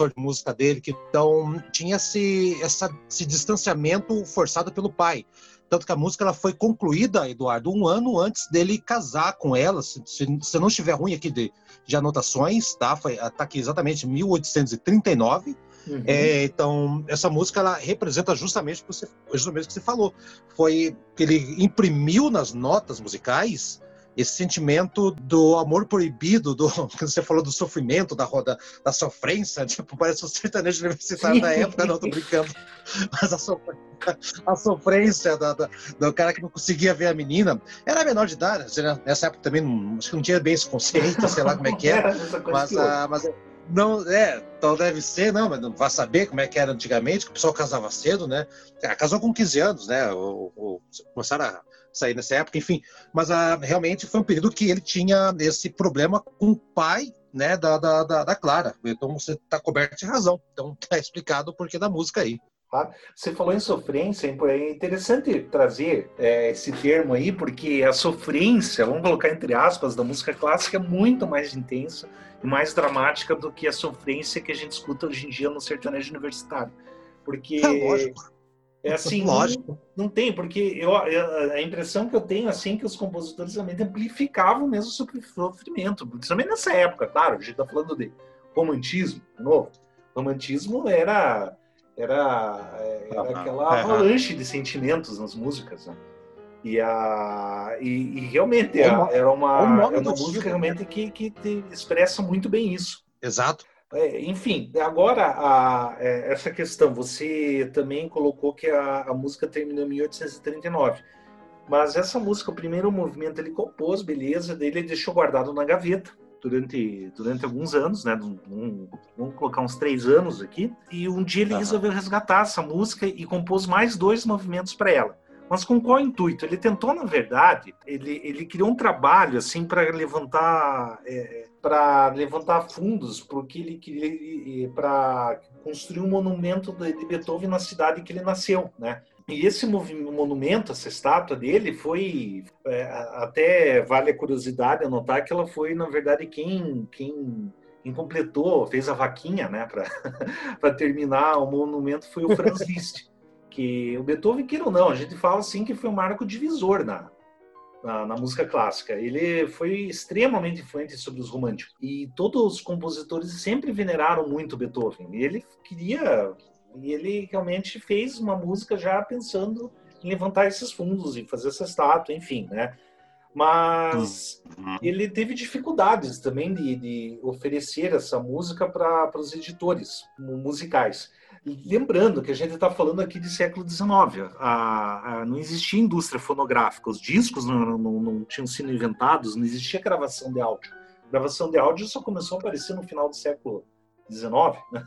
de música dele, que então tinha esse, essa, esse distanciamento forçado pelo pai. Tanto que a música ela foi concluída, Eduardo, um ano antes dele casar com ela. Se, se, se não estiver ruim aqui de, de anotações, tá? Foi, tá aqui exatamente 1839. Uhum. É, então, essa música ela representa justamente o que você, justamente o que você falou. Foi que ele imprimiu nas notas musicais esse sentimento do amor proibido, do que você falou do sofrimento, da roda da sofrência, tipo, parece um sertanejo universitário da época, não, tô brincando. Mas a, sofrência, a sofrência da, da, do cara que não conseguia ver a menina. Era menor de idade, nessa época também não, acho que não tinha bem esse conceito, sei lá como é que era. mas, a, mas não, é, então deve ser, não, mas não vai saber como é que era antigamente, que o pessoal casava cedo, né? Ah, casou com 15 anos, né? Ou, ou começaram a sair nessa época, enfim. Mas ah, realmente foi um período que ele tinha esse problema com o pai né, da, da, da, da Clara. Então você está coberto de razão. Então está explicado o porquê da música aí. Tá? Você falou em sofrência, é interessante trazer é, esse termo aí, porque a sofrência, vamos colocar entre aspas, da música clássica é muito mais intensa e mais dramática do que a sofrência que a gente escuta hoje em dia no sertanejo universitário. Porque. É, É assim, Lógico. Não, não tem, porque eu, a impressão que eu tenho assim que os compositores também amplificavam mesmo o sofrimento, principalmente nessa época, claro, a gente está falando de romantismo, de novo. Romantismo era era, era aquela avalanche de sentimentos nas músicas, né? E, a, e, e realmente era, era uma, era uma música realmente que, que expressa muito bem isso. Exato. É, enfim, agora a, é, essa questão, você também colocou que a, a, música terminou em 1839. Mas essa música, o primeiro movimento ele compôs, beleza, dele ele deixou guardado na gaveta durante, durante alguns anos, né? Um, vamos colocar uns três anos aqui. E um dia ele uhum. resolveu resgatar essa música e compôs mais dois movimentos para ela. Mas com qual intuito? Ele tentou, na verdade, ele, ele criou um trabalho assim para levantar é, para levantar fundos porque ele queria para construir um monumento de Beethoven na cidade que ele nasceu, né? E esse monumento, essa estátua dele, foi é, até vale a curiosidade anotar que ela foi na verdade quem quem, quem completou, fez a vaquinha, né, para terminar o monumento foi o Franz Liszt que o Beethoven, queira ou não, a gente fala assim que foi um marco divisor na, na, na, música clássica. Ele foi extremamente influente sobre os românticos. E todos os compositores sempre veneraram muito Beethoven. E ele queria. E ele realmente fez uma música já pensando em levantar esses fundos e fazer essa estátua, enfim, né? Mas uhum. ele teve dificuldades também de, de oferecer essa música para os editores musicais. Lembrando que a gente está falando aqui de século XIX, a, a, não existia indústria fonográfica, os discos não, não, não, tinham sido inventados, não existia gravação de áudio. gravação de áudio só começou a aparecer no final do século XIX, né?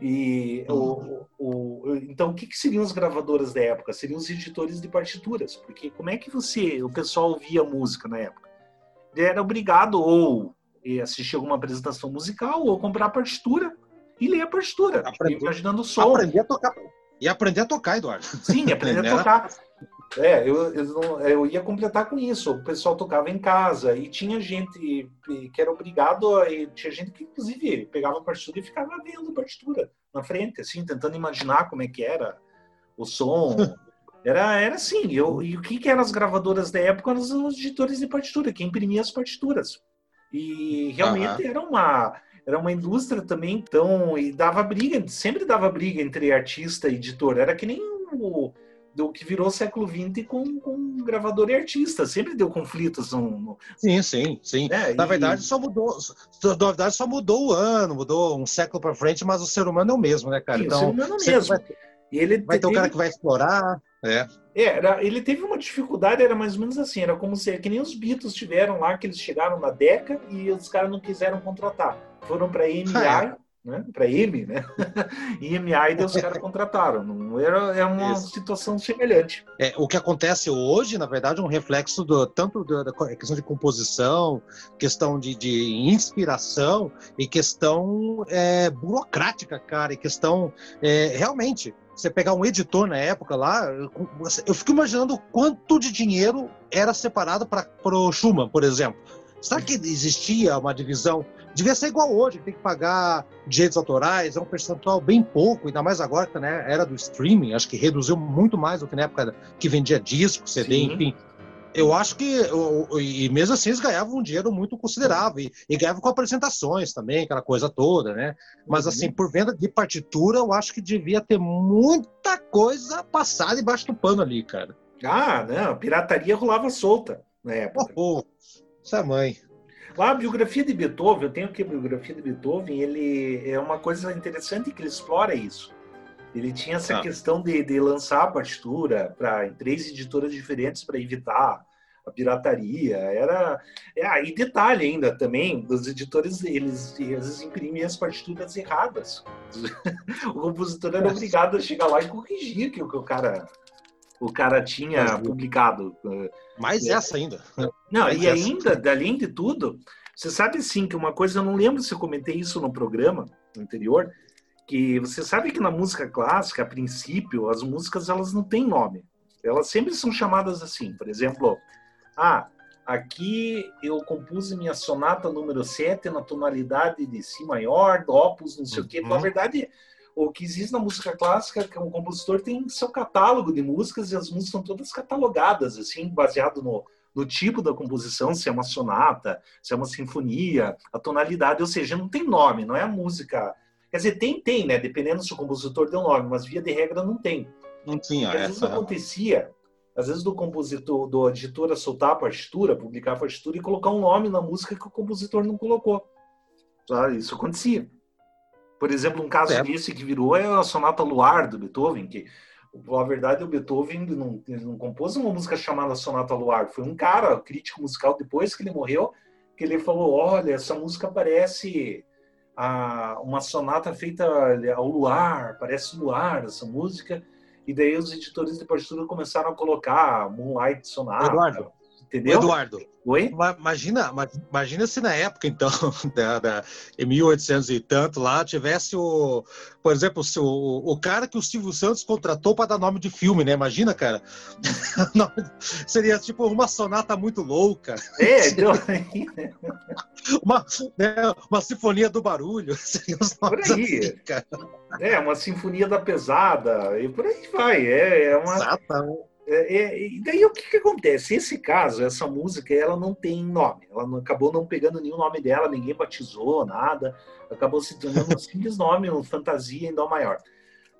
E o, o, então, o que, que, seriam as gravadoras da época? Seriam os editores de partituras, porque como é que você, o pessoal ouvia música na época? Ele era obrigado ou assistir alguma apresentação musical ou comprar partitura e ler a partitura, aprender, imaginando o som. Aprender a tocar. E aprender a tocar, Eduardo. Sim, aprender a tocar. É, eu, eu, eu, ia completar com isso. O pessoal tocava em casa e tinha gente que era obrigado, a, tinha gente que inclusive pegava a partitura e ficava vendo a partitura na frente, assim, tentando imaginar como é que era o som. Era, era assim. Eu, e o que, que eram as gravadoras da época? Eram os editores de partitura, que imprimia as partituras. E realmente uhum. era uma era uma indústria também, então, e dava briga, sempre dava briga entre artista e editor. Era que nem o do que virou século XX com, com gravador e artista. Sempre deu conflitos. No, no... Sim, sim, sim. É, na e... verdade, só mudou. Na verdade, só mudou o ano, mudou um século para frente, mas o ser humano é o mesmo, né, cara? Sim, então, o ser humano é o mesmo. Vai, e ele vai ter um cara que vai explorar. É. é. Era, ele teve uma dificuldade, era mais ou menos assim, era como se que nem os Beatles tiveram lá, que eles chegaram na década e os caras não quiseram contratar foram para EMI, ah, é. Né? para M, né? E os caras contrataram. Não era é uma Isso. situação semelhante. É, o que acontece hoje, na verdade, é um reflexo do, tanto da, questão de composição, questão de, de inspiração e questão é, burocrática, cara, e questão é, realmente você pegar um editor na época lá, eu fico imaginando quanto de dinheiro era separado para o Schumann, por exemplo. Será que existia uma divisão Devia ser igual hoje, que tem que pagar direitos autorais, é um percentual bem pouco, ainda mais agora que né, era do streaming, acho que reduziu muito mais do que na época que vendia disco, CD, Sim. enfim. Eu acho que, e mesmo assim, eles ganhavam um dinheiro muito considerável, e, e ganhavam com apresentações também, aquela coisa toda, né? Mas, assim, por venda de partitura, eu acho que devia ter muita coisa passada embaixo do pano ali, cara. Ah, não, pirataria rolava solta na época. Oh, oh, essa mãe. A biografia de Beethoven, eu tenho aqui a biografia de Beethoven, ele é uma coisa interessante que ele explora isso. Ele tinha essa ah. questão de, de lançar a partitura para três editoras diferentes para evitar a pirataria. Era, é, ah, e detalhe ainda também, os editores eles, eles vezes imprimiam as partituras erradas. o compositor era obrigado a chegar lá e corrigir que o que o cara o cara tinha publicado. Eh, Mais essa ainda. Não, Mais e essa. ainda, além de tudo, você sabe sim que uma coisa, eu não lembro se eu comentei isso no programa anterior, que você sabe que na música clássica, a princípio, as músicas elas não têm nome. Elas sempre são chamadas assim. Por exemplo, ah, aqui eu compus minha sonata número 7 na tonalidade de Si maior, do opus, não sei uhum. o quê. Na verdade, o que existe na música clássica, que o compositor tem seu catálogo de músicas e as músicas são todas catalogadas, assim, baseado no, no tipo da composição, se é uma sonata, se é uma sinfonia, a tonalidade, ou seja, não tem nome, não é a música. Quer dizer, tem, tem, né? Dependendo se o compositor deu nome, mas via de regra não tem. Não tinha. Às vezes acontecia, às vezes do compositor, do editora soltar a partitura, publicar a partitura e colocar um nome na música que o compositor não colocou. Isso acontecia. Por exemplo, um caso é. desse que virou é a Sonata Luar do Beethoven, que a verdade o Beethoven não, não compôs uma música chamada Sonata Luar, foi um cara, crítico musical depois que ele morreu, que ele falou, olha, essa música parece a, uma sonata feita ao luar, parece luar essa música, e daí os editores de partitura começaram a colocar Moonlight Sonata. Eduardo, Entendeu? Eduardo, Oi? Imagina, imagina se na época, então, da, da, em 1800 e tanto lá, tivesse o, por exemplo, o, o cara que o Silvio Santos contratou para dar nome de filme, né? Imagina, cara. Seria tipo uma sonata muito louca. É, então... uma, né, uma sinfonia do barulho. Seria por aí. Assim, cara. É, uma sinfonia da pesada, e por aí vai. É, é uma. Exatamente é, é, e daí o que, que acontece? Esse caso, essa música, ela não tem nome. Ela não, acabou não pegando nenhum nome dela, ninguém batizou, nada. Acabou se tornando um simples nome, uma fantasia em Dó maior.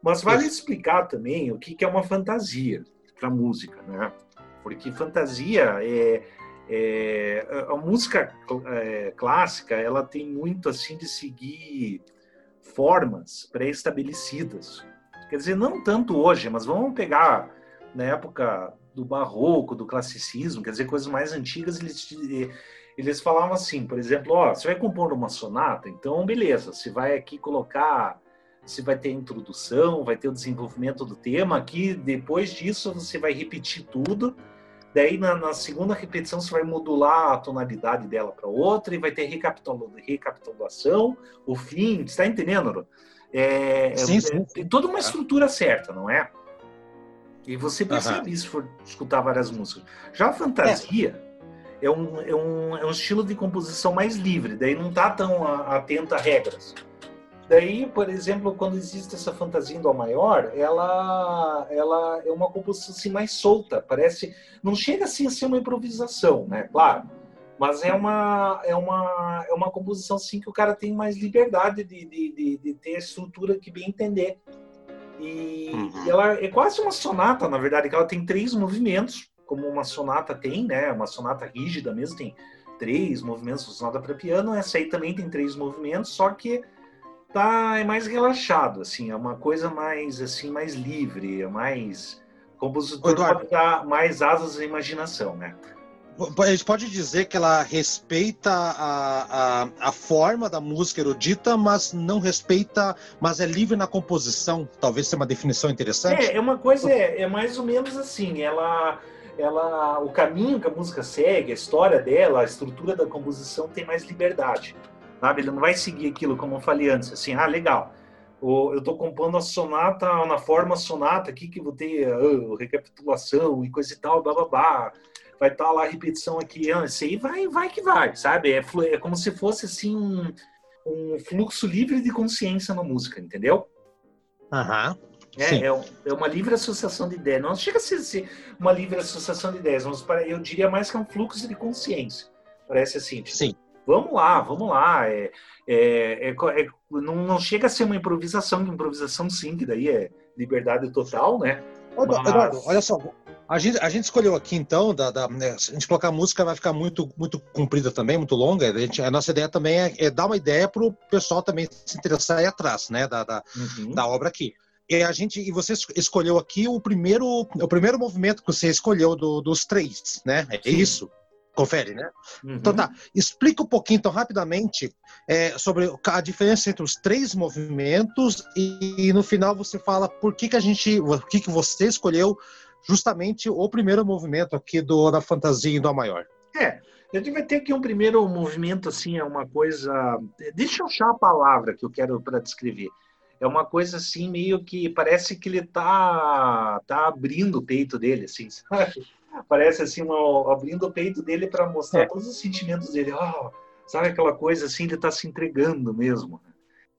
Mas vale explicar também o que, que é uma fantasia para música, né? Porque fantasia é, é a música é, clássica, ela tem muito assim de seguir formas pré-estabelecidas. Quer dizer, não tanto hoje, mas vamos pegar na época do barroco, do classicismo, quer dizer, coisas mais antigas, eles, eles falavam assim, por exemplo, ó, você vai compor uma sonata, então beleza, você vai aqui colocar, você vai ter a introdução, vai ter o desenvolvimento do tema, aqui depois disso você vai repetir tudo, daí na, na segunda repetição você vai modular a tonalidade dela para outra e vai ter recapitulação, o fim, está entendendo? É, sim, sim. É, tem toda uma estrutura certa, não é? E você percebe isso se for escutar várias músicas. Já a fantasia é. é, um, é, um, é um estilo de composição mais livre, daí não está tão atento a regras. Daí, por exemplo, quando existe essa fantasia em Dó maior, ela, ela é uma composição assim, mais solta, parece. Não chega assim a ser uma improvisação, né? Claro. Mas é uma, é uma, é uma composição assim que o cara tem mais liberdade de, de, de, de ter a estrutura que bem entender. E, uhum. ela é quase uma sonata, na verdade, que ela tem três movimentos, como uma sonata tem, né? Uma sonata rígida mesmo, tem três movimentos, sonata para piano. Essa aí também tem três movimentos, só que tá é mais relaxado, assim, é uma coisa mais assim, mais livre, é mais o compositor pode dar mais asas à imaginação, né? A gente pode dizer que ela respeita a, a, a, forma da música erudita, mas não respeita, mas é livre na composição. Talvez seja uma definição interessante. É, é uma coisa, é, é mais ou menos assim. Ela, ela, o caminho que a música segue, a história dela, a estrutura da composição tem mais liberdade, sabe? Ele não vai seguir aquilo como eu falei antes, assim, ah, legal. Eu estou compondo a sonata na forma sonata aqui que vou ter uh, recapitulação e coisa e tal, blá blá blá vai estar tá lá a repetição aqui, isso aí vai, vai que vai, sabe? É, é como se fosse assim um, um fluxo livre de consciência na música, entendeu? Aham. É, é, é, uma livre associação de ideias. Não chega a ser uma livre associação de ideias, mas eu diria mais que é um fluxo de consciência. Parece assim. Tipo, Sim. Vamos lá, vamos lá. É, é, é, é, não, não chega a ser uma improvisação, improvisação sim, que daí é liberdade total, né? Eduardo, mas... olha só, a gente, a gente escolheu aqui, então, da, da né, se a gente colocar música, vai ficar muito, muito comprida também, muito longa. A, gente, a nossa ideia também é, é dar uma ideia para o pessoal também se interessar ir atrás né, da, da, uhum. da obra aqui. E a gente e você escolheu aqui o primeiro o primeiro movimento que você escolheu do, dos três, né? É Sim. isso. Confere, né? Uhum. Então tá. Explica um pouquinho, então, rapidamente, é, sobre a diferença entre os três movimentos e, e, no final você fala por que, que a gente, por que, que você escolheu justamente o primeiro movimento aqui do da fantasia em dó maior. É, a gente vai ter aqui um primeiro movimento assim, é uma coisa. Deixa eu achar a palavra que eu quero para descrever. É uma coisa assim meio que parece que ele tá tá abrindo o peito dele, assim, sabe? Parece assim uma, abrindo o peito dele para mostrar é. todos os sentimentos dele. Oh, sabe aquela coisa assim, ele está se entregando mesmo.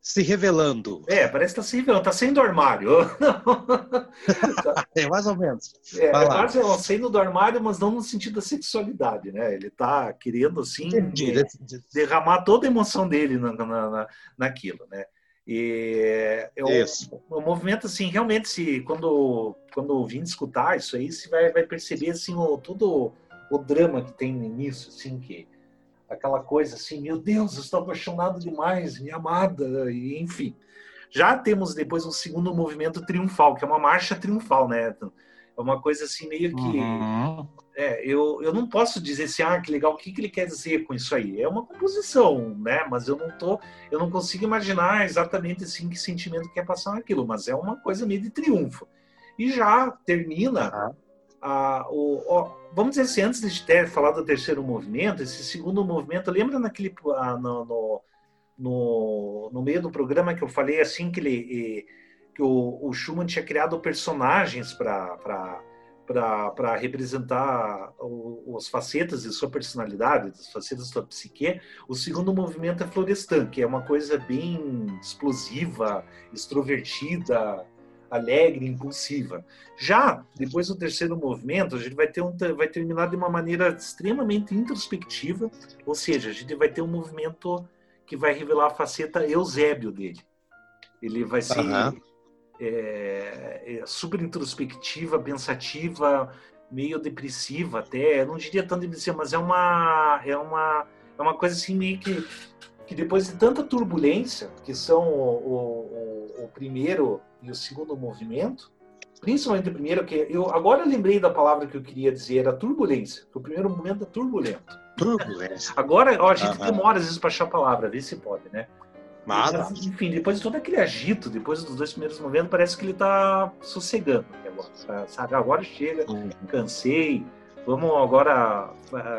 Se revelando. É, parece que está se revelando, está saindo do armário. é, mais ou menos. É, é quase ó, saindo do armário, mas não no sentido da sexualidade, né? Ele está querendo, assim, de, derramar toda a emoção dele na, na, na, naquilo, né? E é o, o, movimento, assim, realmente, se, quando, quando vim escutar isso aí, você vai, vai perceber, assim, o, todo o drama que tem nisso, assim, que aquela coisa assim, meu Deus, eu estou apaixonado demais, minha amada, e enfim. Já temos depois um segundo movimento triunfal, que é uma marcha triunfal, né? É uma coisa assim meio que uhum. é, eu, eu não posso dizer assim, ah, que legal, o que, que ele quer dizer com isso aí? É uma composição, né? Mas eu não tô, eu não consigo imaginar exatamente assim que sentimento quer passar aquilo, mas é uma coisa meio de triunfo. E já termina uhum a, o, vamos dizer assim, antes de ter falado do terceiro movimento, esse segundo movimento, lembra naquele no, no, no, no, meio do programa que eu falei assim que ele que o, o Schumann tinha criado personagens para para representar os facetas de sua personalidade, as facetas da sua psique. O segundo movimento é Florestan, que é uma coisa bem explosiva, extrovertida, alegre, impulsiva. Já depois do terceiro movimento, a gente vai ter um vai terminar de uma maneira extremamente introspectiva, ou seja, a gente vai ter um movimento que vai revelar a faceta Eusébio dele. Ele vai ser uhum. é, é, super introspectiva, pensativa, meio depressiva até. Eu não diria tanto depressiva, mas é uma é uma é uma coisa assim meio que que depois de tanta turbulência, que são o, o, o primeiro e o segundo movimento, principalmente o primeiro, que eu agora eu lembrei da palavra que eu queria dizer, era turbulência. O primeiro momento é turbulento. Turbulência. Agora, ó, a gente uhum. demora às vezes para achar a palavra, ver se pode, né? Nada. Enfim, depois de todo aquele agito, depois dos dois primeiros momentos, parece que ele está sossegando agora, sabe? Agora chega, uhum. cansei, vamos agora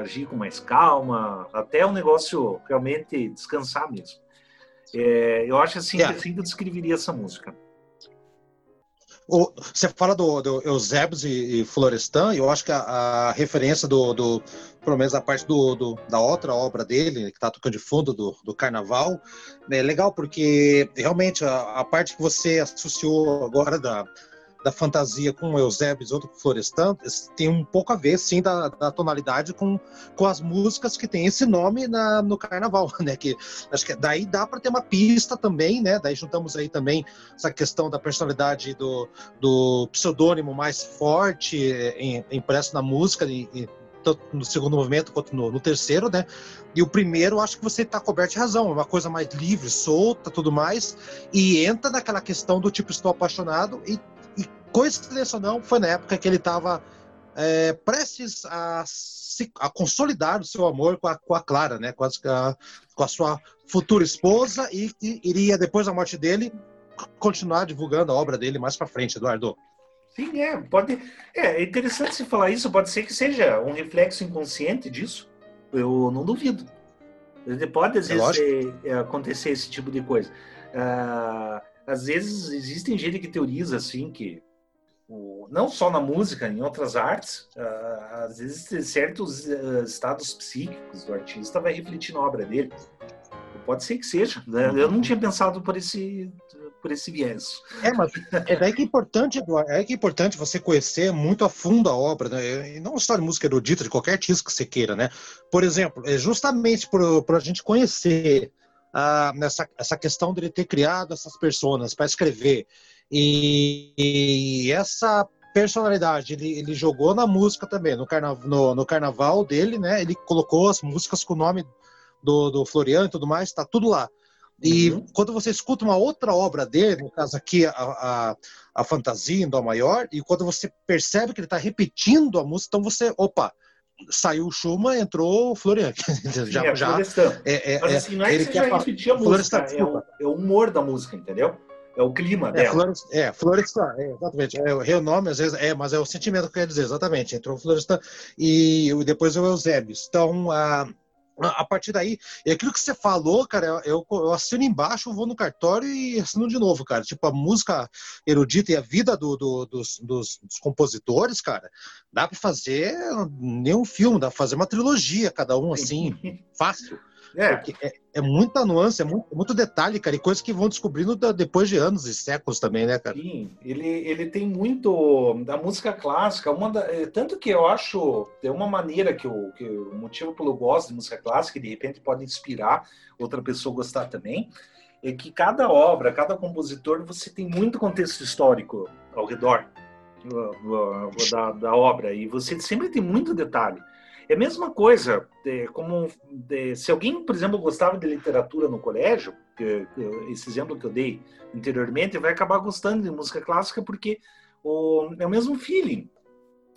agir com mais calma, até o negócio realmente descansar mesmo. É, eu acho assim, yeah. que assim que eu descreveria essa música. O, você fala do, do e, e Florestan, eu acho que a, a referência do, do, pelo menos a parte do, do, da outra obra dele, que está tocando de fundo do, do Carnaval, é legal porque realmente a, a parte que você associou agora da, da fantasia com o Eusébio e outro com Florestan tem um pouco a ver, sim, da, da, tonalidade com, com as músicas que tem esse nome na, no carnaval, né? Que acho que daí dá para ter uma pista também, né? Daí juntamos aí também essa questão da personalidade do, do pseudônimo mais forte em, impresso na música tanto no segundo movimento quanto no, no, terceiro, né? E o primeiro, acho que você está coberto de razão, é uma coisa mais livre, solta, tudo mais, e entra naquela questão do tipo estou apaixonado e coincidência ou não, foi na época que ele estava é, prestes a, se, a, consolidar o seu amor com a, com a Clara, né? Com a, com a, sua futura esposa e, e, iria, depois da morte dele, continuar divulgando a obra dele mais para frente, Eduardo. Sim, é, pode. É, é interessante se falar isso, pode ser que seja um reflexo inconsciente disso. Eu não duvido. Pode, às é vezes, é, acontecer esse tipo de coisa. Ah, às vezes, existem gente que teoriza, assim, que o, não só na música, em outras artes, uh, às vezes certos uh, estados psíquicos do artista vai refletir na obra dele. Pode ser que seja. Né? Eu não tinha pensado por esse por esse viés. É, mas é daí que é importante, Eduardo, é que é importante você conhecer muito a fundo a obra, né? E não só de música erudita, de qualquer artista que você queira, né? Por exemplo, é justamente por, por a gente conhecer ah, nessa, essa questão dele ter criado essas personas para escrever e, e essa personalidade ele, ele, jogou na música também, no, carna, no, no, carnaval dele, né? Ele colocou as músicas com o nome do, do Floriano e tudo mais, tá tudo lá. E uhum. quando você escuta uma outra obra dele, no caso aqui a, a, a Fantasia em Dó Maior, e quando você percebe que ele está repetindo a música, então você, opa, saiu o Schumann, entrou o Florian. já, é, já, é, é, Mas assim, não é que você já repetir a música, é o, é o humor da música, entendeu? É o clima é, dela. É, Florestan, é, exatamente. É, o nome, às vezes, é, mas é o sentimento que quer dizer, exatamente. Entrou o Florestan e depois o Eusébio. Então, a, a partir daí, é aquilo que você falou, cara, eu, eu assino embaixo, vou no cartório e assino de novo, cara. Tipo, a música erudita e a vida do, do, dos, dos, dos, compositores, cara, dá para fazer nem um filme, dá pra fazer uma trilogia, cada um assim, fácil. É. Porque é, é muita nuance, é muito, muito, detalhe, cara, e coisas que vão descobrindo depois de anos e séculos também, né, cara? Sim, ele, ele tem muito da música clássica, uma da, é, tanto que eu acho, é uma maneira que, eu, que o motivo pelo gosto de música clássica, de repente pode inspirar outra pessoa a gostar também, é que cada obra, cada compositor, você tem muito contexto histórico ao redor da, da obra, e você sempre tem muito detalhe. É a mesma coisa, é, como é, se alguém, por exemplo, gostava de literatura no colégio, que, que, esse exemplo que eu dei anteriormente, vai acabar gostando de música clássica porque o, é o mesmo feeling.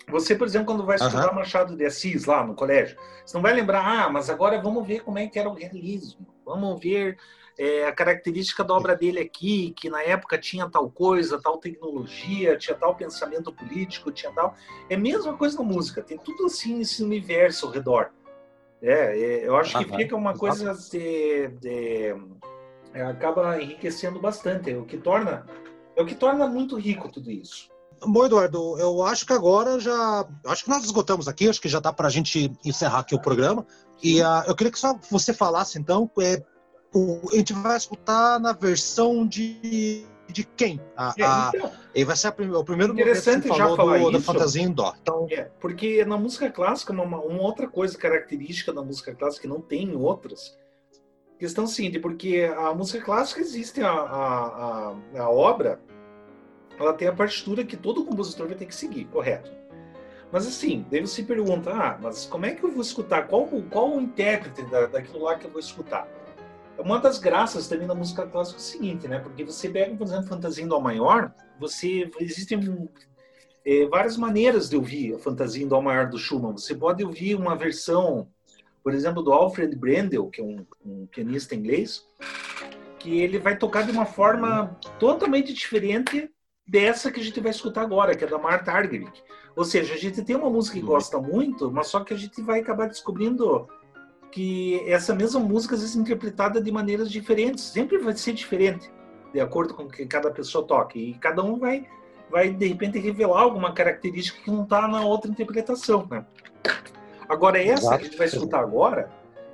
Você, por exemplo, quando vai estudar uhum. Machado de Assis lá no colégio, você não vai lembrar, ah, mas agora vamos ver como é que era o realismo, vamos ver é, a característica da obra dele aqui, que na época tinha tal coisa, tal tecnologia, tinha tal pensamento político, tinha tal. É a mesma coisa na música, tem tudo assim nesse universo ao redor. É, é eu acho que fica uma coisa de, de, é, acaba enriquecendo bastante, é o que torna é o que torna muito rico tudo isso. Bom, Eduardo, eu acho que agora já. Acho que nós esgotamos aqui, acho que já dá para a gente encerrar aqui o programa. E uh, eu queria que só você falasse, então, é, a gente vai escutar na versão de, de quem? A, é, a, então, e vai ser a, o primeiro interessante que já falar do, isso, da fantasia em dó. Então, é, porque na música clássica, uma, uma, outra coisa característica da música clássica que não tem em outras, questão seguinte, porque a música clássica existe a, a, a, a obra, ela tem a partitura que todo compositor vai ter que seguir, correto? Mas assim, daí você pergunta, ah, mas como é que eu vou escutar? Qual, qual o intérprete da, daquilo lá que eu vou escutar? Uma das graças também da música clássica é o seguinte, né? Porque você pega, por exemplo, fantasia em dó maior, você existem é, várias maneiras de ouvir a fantasia em dó maior do Schumann. Você pode ouvir uma versão, por exemplo, do Alfred Brendel, que é um, um pianista inglês, que ele vai tocar de uma forma totalmente diferente dessa que a gente vai escutar agora, que é da Martha Argerich. Ou seja, a gente tem uma música que gosta muito, mas só que a gente vai acabar descobrindo que essa mesma música às vezes é interpretada de maneiras diferentes, sempre vai ser diferente, de acordo com que cada pessoa toque. E cada um vai, vai de repente, revelar alguma característica que não está na outra interpretação. Né? Agora, essa Exato. que a gente vai escutar agora,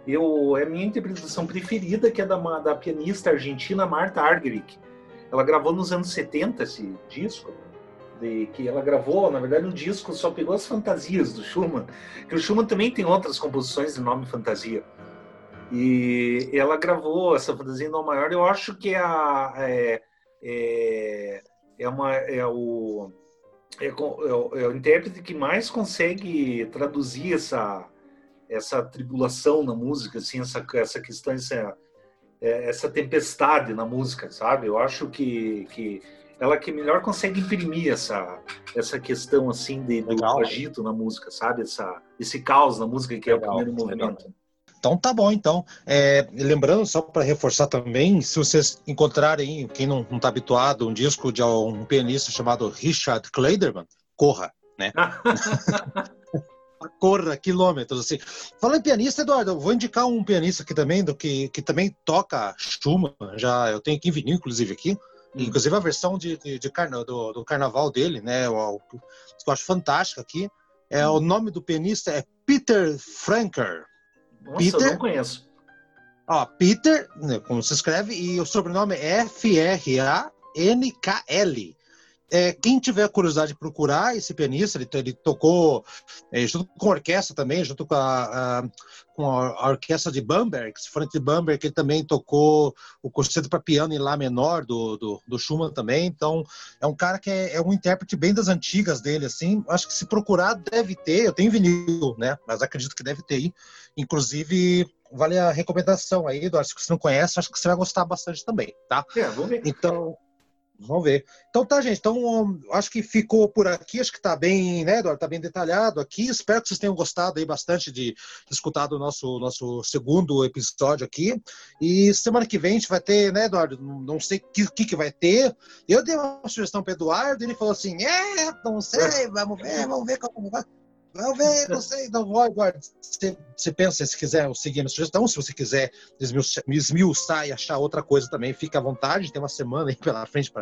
eu, é a minha interpretação preferida, que é da, da pianista argentina Marta Argerich. Ela gravou nos anos 70 esse disco de, que ela gravou, na verdade, um disco só pegou as fantasias do Schumann, que o Schumann também tem outras composições de nome fantasia. E ela gravou essa fantasia em Dó maior, eu acho que é, a, é, é, é, uma, é, o, é, é, o, é o intérprete que mais consegue traduzir essa, essa tribulação na música, assim, essa, essa questão, essa, é, essa tempestade na música, sabe? Eu acho que, que ela que melhor consegue imprimir essa, essa questão assim de, do legal. agito na música, sabe? Essa, esse caos na música que legal, é o primeiro movimento. Legal. Então tá bom, então. É, lembrando, só para reforçar também, se vocês encontrarem, quem não está habituado, um disco de um pianista chamado Richard Kleiderman, corra, né? corra quilômetros, assim. Falando em pianista, Eduardo, eu vou indicar um pianista aqui também, do que, que também toca Schumann, já eu tenho aqui em vinil, inclusive, aqui, Hum. Inclusive a versão de, de, de carna, do, do, carnaval dele, né? O, que eu acho fantástico aqui. É, hum. O nome do pianista é Peter Franker. Nossa, Peter, eu não conheço. Ó, Peter, né, como se escreve, e o sobrenome é F-R-A-N-K-L. É, quem tiver curiosidade de procurar esse pianista, ele, ele tocou é, junto com a orquestra também, junto com a, a, com a orquestra de Bamberg, Frank de Bamberg, ele também tocou o concerto para piano em Lá menor do, do, do, Schumann também. Então, é um cara que é, é, um intérprete bem das antigas dele, assim. Acho que se procurar, deve ter. Eu tenho vinil, né? Mas acredito que deve ter aí. Inclusive, vale a recomendação aí, Eduardo. Se você não conhece, acho que você vai gostar bastante também, tá? É, vamos ver. Então. Vamos ver. Então tá, gente. Então acho que ficou por aqui. Acho que tá bem, né, Eduardo? Tá bem detalhado aqui. Espero que vocês tenham gostado aí bastante de, escutar o nosso, nosso segundo episódio aqui. E semana que vem a gente vai ter, né, Eduardo? Não sei o que, que, que, vai ter. Eu dei uma sugestão para Eduardo, ele falou assim: é, não sei, vamos ver, vamos ver como vai. Ver, não sei, não vou, Eduardo. Você, você pensa, se quiser seguir a minha sugestão, se você quiser esmiuçar e achar outra coisa também, fica à vontade, tem uma semana aí pela frente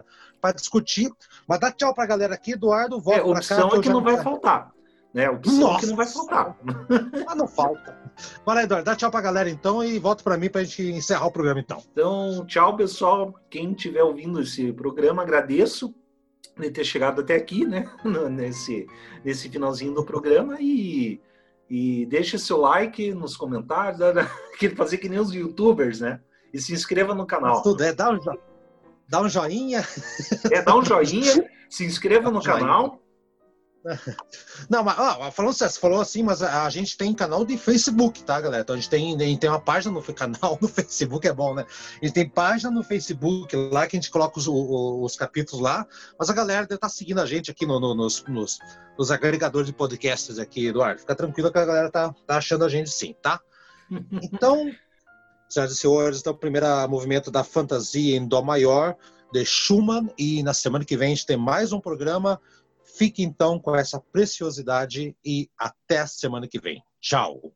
para discutir. Mas dá tchau para a galera aqui, Eduardo, volta é, para cá. opção é que não vai faltar. Né? O que, Nossa. que não vai faltar. Ah, não falta. Bora, Eduardo, dá tchau pra galera então e volta para mim pra gente encerrar o programa então. Então, tchau, pessoal. Quem estiver ouvindo esse programa, agradeço de ter chegado até aqui, né? nesse, nesse finalzinho do programa e, e deixe seu like nos comentários, fazer que nem os youtubers, né? E se inscreva no canal. Tudo é, dá um, dá um joinha. É, dá um joinha, se inscreva no canal Não, mas ó, falando você falou assim, mas a, a, gente tem canal de Facebook, tá, galera? Então a gente tem, a gente tem uma página no canal no Facebook, é bom, né? A gente tem página no Facebook lá que a gente coloca os, os, os capítulos lá, mas a galera deve estar tá seguindo a gente aqui no, no, nos, nos, nos, agregadores de podcasts aqui, Eduardo. Fica tranquilo que a galera tá, tá achando a gente sim, tá? Então, senhoras e senhores, então, o primeiro movimento da fantasia em Dó maior, de Schumann, e na semana que vem a gente tem mais um programa Fique então com essa preciosidade e até semana que vem. Tchau!